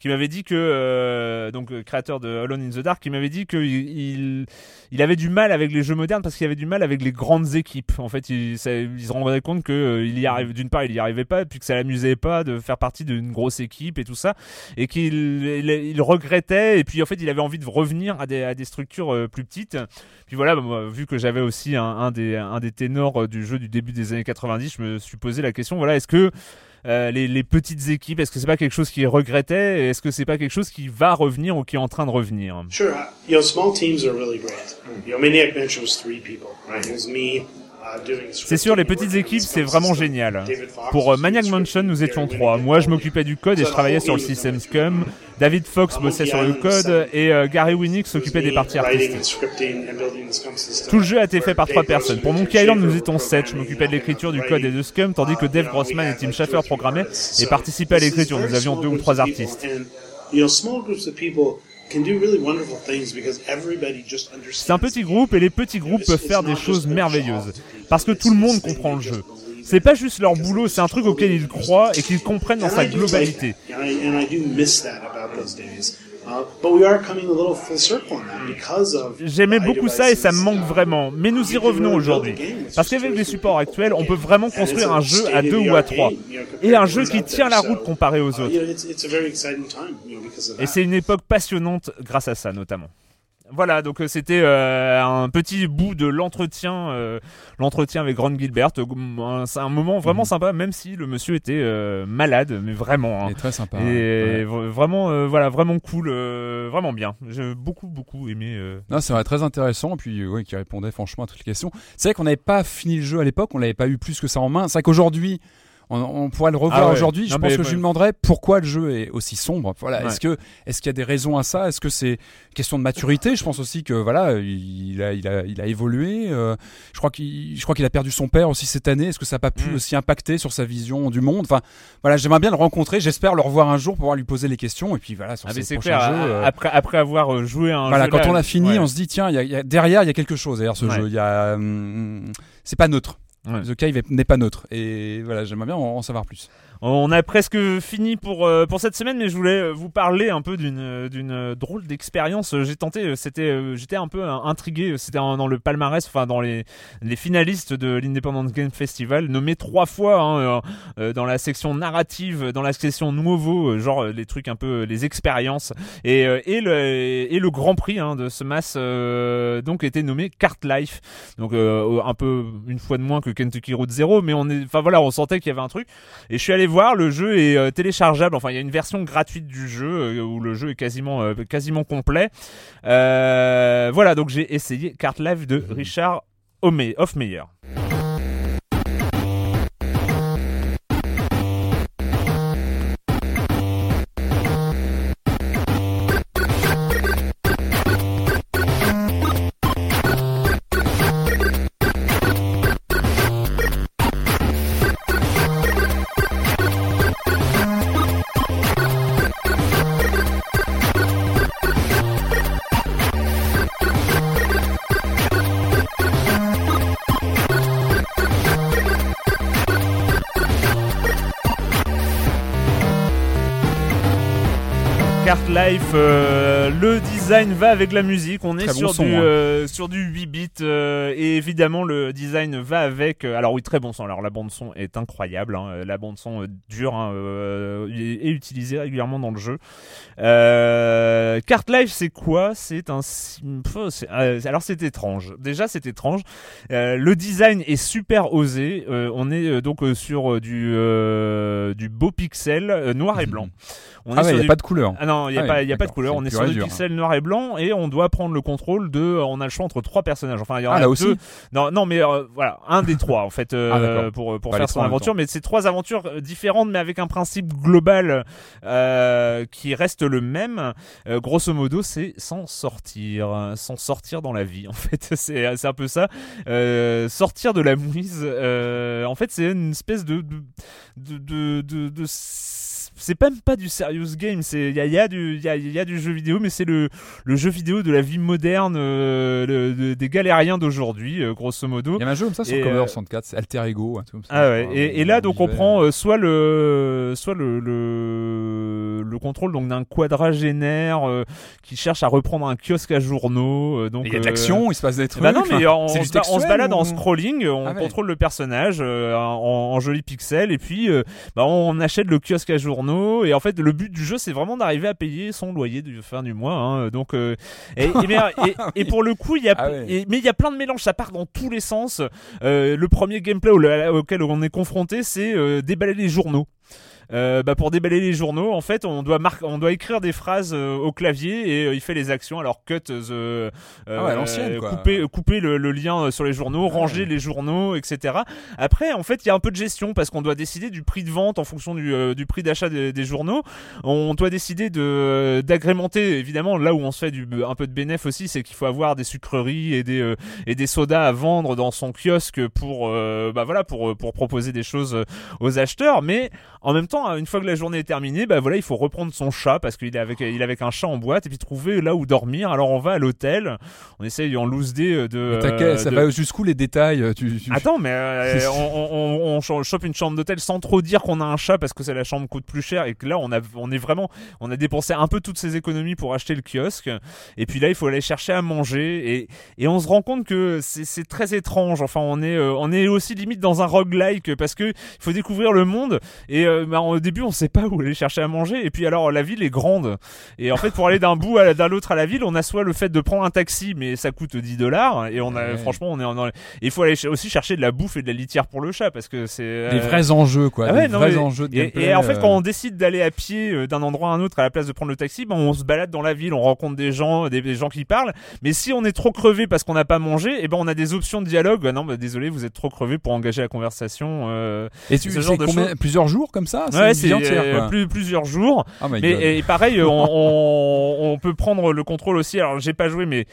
qui m'avait dit que, donc, créateur de Alone in the Dark, qui m'avait dit que il, il, avait du mal avec les jeux modernes parce qu'il avait du mal avec les grandes équipes. En fait, il, se rendait compte que il y arrive, d'une part, il y arrivait pas, puis que ça l'amusait pas de faire partie d'une grosse équipe et tout ça et qu'il il, regrettait et puis en fait il avait envie de revenir à des, à des structures plus petites puis voilà bah, vu que j'avais aussi un, des, ténors euh, du jeu du début des années 90 je me suis posé la question voilà est-ce que euh, les, petites équipes Est-ce que c'est pas quelque chose qui regrettait Est-ce que c'est pas quelque chose qui va revenir ou qui est en train de revenir? Sure. uh, You small teams are really great. You Maniac was three people, right? It was me. C'est sûr, les petites équipes, c'est vraiment génial. Pour euh, Maniac Mansion, nous étions trois. Moi, je m'occupais du code et je travaillais sur le système Scum. David Fox bossait sur le code et euh, Gary Winnick s'occupait des parties artistiques. Tout le jeu a été fait par trois personnes. Pour Monkey Island, nous étions sept. Je m'occupais de l'écriture du code et de Scum, tandis que Dave Grossman et Tim Schafer programmaient et participaient à l'écriture. Nous avions deux ou trois artistes. C'est un petit groupe et les petits groupes peuvent faire des choses merveilleuses parce que tout le monde comprend le jeu. C'est pas juste leur boulot, c'est un truc auquel ils croient et qu'ils comprennent dans sa globalité. J'aimais beaucoup ça et ça me manque vraiment, mais nous y revenons aujourd'hui. Parce qu'avec les supports actuels, on peut vraiment construire un jeu à deux ou à trois. Et un jeu qui tient la route comparé aux autres. Et c'est une époque passionnante grâce à ça notamment. Voilà, donc euh, c'était euh, un petit bout de l'entretien, euh, l'entretien avec Ron Gilbert. Euh, C'est un moment vraiment sympa, même si le monsieur était euh, malade, mais vraiment. hein. Est très sympa. Et ouais. vraiment, euh, voilà, vraiment cool, euh, vraiment bien. J'ai beaucoup, beaucoup aimé. euh, Non, c'est vrai, très intéressant. Et puis, ouais, qui répondait franchement à toutes les questions. C'est vrai qu'on n'avait pas fini le jeu à l'époque, on n'avait pas eu plus que ça en main. C'est vrai qu'aujourd'hui, on, on pourrait le revoir Ah ouais. aujourd'hui. Je pense que je lui demanderais pourquoi le jeu est aussi sombre. Voilà. Ouais. Est-ce que, est-ce qu'il y a des raisons à ça? Est-ce que c'est question de maturité? Je pense aussi que voilà, il a, il a, il a évolué. euh, je crois qu'il, je crois qu'il a perdu son père aussi cette année. Est-ce que ça n'a pas pu Mm. aussi impacter sur sa vision du monde? Enfin, voilà, j'aimerais bien le rencontrer. J'espère le revoir un jour pour pouvoir lui poser les questions. Et puis voilà, sur Ah, mais ses c'est prochains clair. jeux, a- euh, Après, après avoir euh, joué un voilà, jeu quand là, on a fini, on se dit tiens, il y a- il y a- derrière il y a quelque chose. Derrière ce jeu, il y a, hum, c'est pas neutre. The Cave est- n'est pas neutre. Et voilà, j'aimerais bien en, en savoir plus. On a presque fini pour euh, pour cette semaine, mais je voulais euh, vous parler un peu d'une euh, drôle d'expérience. J'ai tenté, c'était, j'étais un peu intrigué. C'était dans le palmarès, enfin dans les les finalistes de l'Independent Game Festival, nommé trois fois hein, dans la section narrative, dans la section nouveau, genre les trucs un peu les expériences et et le et le Grand Prix hein, de ce mass euh, donc était nommé Cart Life. Donc euh, un peu une fois de moins que Kentucky Route Zero, mais on est, enfin voilà, on sentait qu'il y avait un truc. Et je suis allé voir, le jeu est euh, téléchargeable. Enfin, il y a une version gratuite du jeu euh, où le jeu est quasiment euh, quasiment complet. Voilà, donc j'ai essayé Cart Life de Richard Home- Life, euh, le design va avec la musique. On est Très bon sur, son, du, hein. euh, sur du 8 bits euh, et évidemment le design va avec. euh, alors oui, très bon son. Alors la bande son est incroyable. hein. La bande son euh, dure hein, euh, et, et utilisée régulièrement dans le jeu. Euh, Cart Life, c'est quoi? C'est un. euh, alors c'est étrange. Déjà, c'est étrange. Euh, le design est super osé. Euh, on est euh, donc euh, sur euh, du euh, du beau pixel euh, noir et blanc. On ah est ouais, il n'y a du- pas de couleur. ah non, il n'y a, Ah pas, oui, y a pas de couleur. On est sur du pixel noir et blanc et on doit prendre le contrôle de. On a le choix entre trois personnages. Enfin, il y en Ah, a là deux. aussi Non, non, mais euh, voilà, un des trois en fait euh, Ah, d'accord. pour pour Pas les faire son aventure. Mais c'est trois aventures euh, différentes, mais avec un principe global euh, qui reste le même. Euh, grosso modo, c'est s'en sortir, s'en sortir dans la vie. En fait, c'est c'est un peu ça. Euh, sortir de la mouise. euh, en fait, c'est une espèce de de, de, de- de- c'est même pas du serious game, c'est il y a, y a y a, y a du jeu vidéo, mais c'est le le jeu vidéo de la vie moderne, euh, le- de- des galériens d'aujourd'hui, euh, grosso modo. Il y a un jeu comme ça sur Et, Commodore euh, 64, c'est Alter Ego, comme ça. Ah ouais. crois, Et, là donc on prend euh, soit le soit le le, le contrôle donc d'un quadragénaire euh, qui cherche à reprendre un kiosque à journaux. euh, donc Il y a de euh, l'action, il se passe des trucs. ben non, mais on, on ba- on se textuel balade en scrolling, on Ah ouais. contrôle le personnage euh, en, en joli pixel et puis euh, bah, on achète le kiosque à journaux et en fait le but du jeu c'est vraiment d'arriver à payer son loyer de fin du mois. hein, donc euh, et, et, mais, et- et pour le coup il y a Ah ouais. mais il y a plein de mélanges, ça part dans tous les sens. Euh, le premier gameplay au- auquel on est confronté c'est euh, déballer les journaux. Euh, bah, pour déballer les journaux, en fait, on doit mar- on doit écrire des phrases euh, au clavier et euh, il fait les actions. Alors cut, the, euh, Ah ouais, l'ancienne, couper, couper le, le lien sur les journaux, ranger les journaux, etc. Après, en fait, il y a un peu de gestion parce qu'on doit décider du prix de vente en fonction du, du prix d'achat des, des journaux. On doit décider de d'agrémenter, évidemment, là où on se fait du, un peu de bénéf aussi, c'est qu'il faut avoir des sucreries et des euh, et des sodas à vendre dans son kiosque pour euh, bah voilà pour pour proposer des choses aux acheteurs. Mais en même temps, une fois que la journée est terminée, bah voilà, il faut reprendre son chat parce qu'il est avec il est avec un chat en boîte et puis trouver là où dormir. Alors on va à l'hôtel, on essaye en loose day de. Mais t'inquiète, euh, ça de- va jusqu'où les détails euh, tu, tu- Attends, mais euh, on, on, on, on cho- chope une chambre d'hôtel sans trop dire qu'on a un chat parce que c'est la chambre coûte plus cher et que là on a on est vraiment on a dépensé un peu toutes ses économies pour acheter le kiosque et puis là il faut aller chercher à manger et, et on se rend compte que c'est c'est très étrange. Enfin on est euh, on est aussi limite dans un roguelike parce que il faut découvrir le monde et euh, bah, au début on sait pas où aller chercher à manger et puis alors la ville est grande et en fait pour aller d'un bout à d'un l'autre à la ville on a soit le fait de prendre un taxi mais ça coûte 10 dollars et on a Ouais. franchement on est en, et il faut aller aussi chercher de la bouffe et de la litière pour le chat parce que c'est des euh, vrais enjeux quoi, ah ouais, des non, vrais mais- enjeux de et, gameplay, et en fait, euh, quand on décide d'aller à pied euh, d'un endroit à un autre à la place de prendre le taxi, ben on se balade dans la ville, on rencontre des gens, des, des gens qui parlent. Mais si on est trop crevé parce qu'on n'a pas mangé, et ben on a des options de dialogue. Ah non, bah, désolé, vous êtes trop crevé pour engager la conversation. euh, et tu ce genre de combien- plusieurs jours comme ça ouais, une c'est vie entière, euh, quoi. plus, plusieurs jours. Oh my Mais God. et pareil, on, on, on peut prendre le contrôle aussi. Alors j'ai pas joué, mais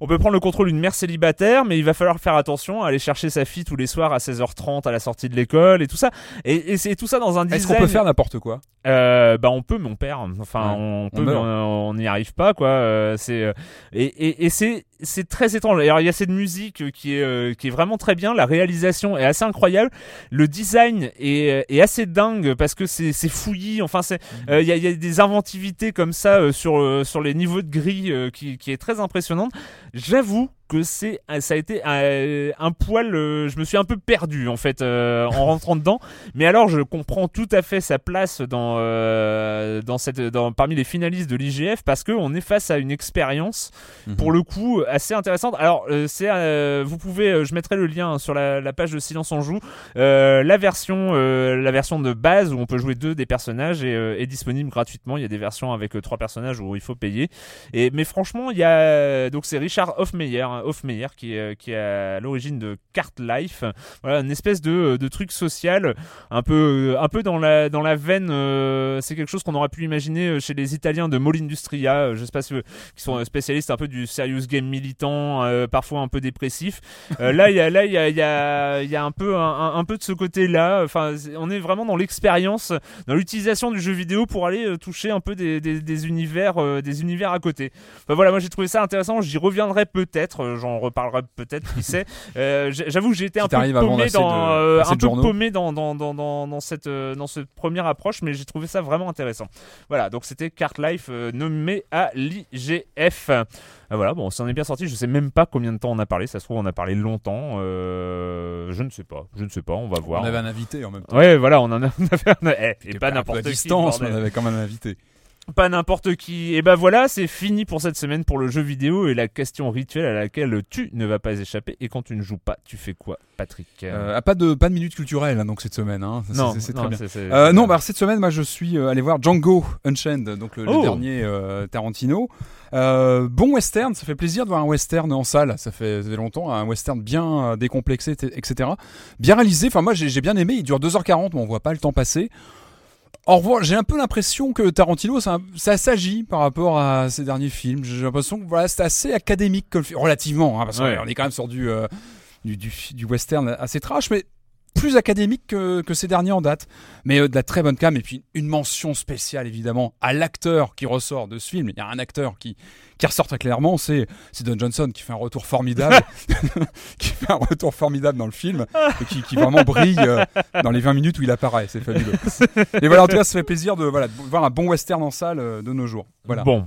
on peut prendre le contrôle d'une mère célibataire, mais il va falloir faire attention à aller chercher sa fille tous les soirs à 16h30 à la sortie de l'école et tout ça. Et, et c'est tout ça dans un design. Est-ce qu'on peut faire n'importe quoi? Euh, bah on peut mais on perd enfin Ouais. on peut mais meurt. on on n'y arrive pas quoi Euh, c'est euh, et, et, et c'est c'est très étrange. Alors il y a cette musique qui est euh, qui est vraiment très bien. La réalisation est assez incroyable. Le design est, est assez dingue parce que c'est c'est fouillis. Enfin c'est Mhm. euh, il y, a, il y a des inventivités comme ça euh, sur sur les niveaux de gris qui qui est très impressionnante. J'avoue que c'est ça a été un, un poil euh, je me suis un peu perdu en fait euh, en rentrant dedans mais alors je comprends tout à fait sa place dans euh, dans cette dans parmi les finalistes de l'IGF parce que on est face à une expérience Mhm. pour le coup assez intéressante. Alors euh, c'est euh, vous pouvez euh, je mettrai le lien sur la, la page de Silence en joue. Euh, la version euh, la version de base où on peut jouer deux des personnages est, euh, est disponible gratuitement. Il y a des versions avec euh, trois personnages où il faut payer. Et mais franchement, il y a donc c'est Richard Hofmeyer Hofmeyer qui est qui est à l'origine de Cart Life. Voilà, une espèce de de truc social un peu un peu dans la dans la veine euh, c'est quelque chose qu'on aurait pu imaginer euh, chez les Italiens de Molindustria euh, je sais pas si, qui sont euh, spécialistes un peu du serious game militant euh, parfois un peu dépressif. Euh, là il y a là il y a y a y a un peu un, peu de ce côté là enfin on est vraiment dans l'expérience dans l'utilisation du jeu vidéo pour aller euh, toucher un peu des, des, des univers euh, des univers à côté. Enfin voilà moi j'ai trouvé ça intéressant. J'y reviendrai peut-être euh, j'en reparlerai peut-être qui sait. Euh, j'avoue que j'ai été un peu à vendre paumé dans de- euh, un peu paumé dans dans, dans, dans, dans cette euh, dans cette première approche mais j'ai trouvé ça vraiment intéressant. Voilà donc c'était Cart Life euh, nommé à l'IGF ah, voilà bon ça en est bien sorti. Je sais même pas combien de temps on a parlé. Ça se trouve on a parlé longtemps. Euh, je ne sais pas. Je ne sais pas. On va voir. on avait un invité en même temps. Ouais voilà on en a, on avait un eh, et pas n'importe à qui distance mais bordel. on avait quand même un invité pas n'importe qui et ben voilà c'est fini pour cette semaine pour le jeu vidéo et la question rituelle à laquelle tu ne vas pas échapper et quand tu ne joues pas tu fais quoi Patrick? Euh, ah, pas de pas de minute culturelle hein, donc cette semaine hein. Non c'est- très bien Euh, non, bah, cette semaine, moi, je suis euh, allé voir Django Unchained, donc le, le Oh. dernier euh, Tarantino. Bon western, ça fait plaisir de voir un western en salle. Ça fait, ça fait longtemps, un western bien décomplexé, etc. Bien réalisé. Enfin, moi, j'ai j'ai bien aimé. Il dure 2h40, mais on voit pas le temps passer. En revanche, j'ai un peu l'impression que Tarantino, ça, ça s'agit par rapport à ses derniers films. J'ai l'impression que voilà, c'est assez académique comme film, relativement, hein, parce qu'on Ouais. est- on est quand même sur du, euh, du, du, du western assez trash, mais plus académique que, que ces derniers en date. Mais euh, de la très bonne cam, et puis une mention spéciale évidemment à l'acteur qui ressort de ce film. Il y a un acteur qui, qui ressort très clairement, c'est c'est Don Johnson qui fait un retour formidable, qui fait un retour formidable dans le film, et qui, qui vraiment brille euh, dans les 20 minutes où il apparaît, c'est fabuleux. Et voilà, en tout cas, ça fait plaisir de, voilà, de voir un bon western en salle euh, de nos jours. Voilà. Bon,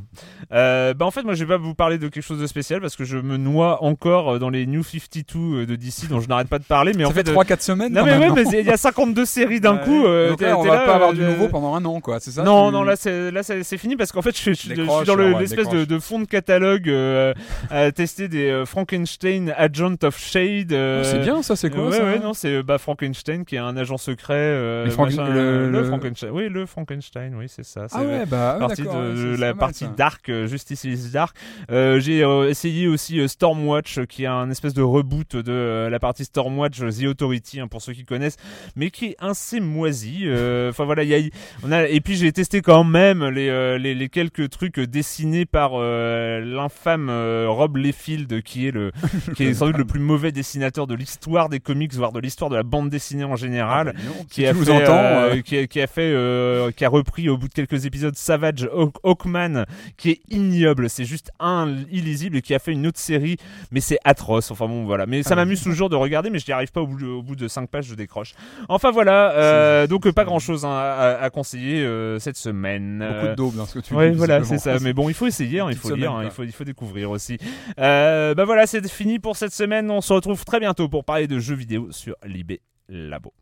bah en fait moi je vais pas vous parler de quelque chose de spécial parce que je me noie encore dans les New 52 euh, de DC dont je n'arrête pas de parler, mais ça en fait fait euh, 3-4 semaines Non mais ouais, mais il y a 52 séries d'un coup. euh, Donc t'es- là, on va pas avoir euh, du nouveau pendant un an, quoi. C'est ça non, tu- non, là c'est fini parce qu'en fait je, je- je- je Décroche, suis dans le- l'espèce de, fond de catalogue euh, à tester des euh, Frankenstein Agent of Shade. euh, C'est bien, ça, c'est quoi ça ouais, non, c'est bah, Frankenstein qui est un agent secret. machin, le- Frankenstein. Oui, le Frankenstein, oui, c'est ça. Ah c'est ouais, bah, partie de la partie. Dark, Justice is Dark. J'ai essayé aussi Stormwatch, qui est un espèce de reboot de la partie Stormwatch The Authority, hein, pour ceux qui connaissent, mais qui est assez moisi. euh, Enfin voilà, il y a, on a, et puis j'ai testé quand même les, euh, les, les quelques trucs dessinés par euh, l'infâme Rob Liefeld, qui est le, qui est sans doute le plus mauvais dessinateur de l'histoire des comics, voire de l'histoire de la bande dessinée en général Ah, qui a fait, entends, qui, a, qui a fait, qui a repris au bout de quelques épisodes Savage Hawk- Hawkman, qui est ignoble, c'est juste un illisible et qui a fait une autre série, mais c'est atroce. Enfin bon, voilà. Mais ça Ah. m'amuse toujours de regarder, mais je n'y arrive pas au bout de, au bout de 5 pages, je décroche. Enfin voilà, euh, donc pas grand chose hein, à, conseiller euh, cette semaine. Beaucoup de daubes, hein, ce que tu ouais, dis, voilà, c'est ça. Mais bon, il faut essayer, hein, il faut lire, hein, il, faut, découvrir aussi. Euh, bah voilà, c'est fini pour cette semaine. On se retrouve très bientôt pour parler de jeux vidéo sur Libé Labo.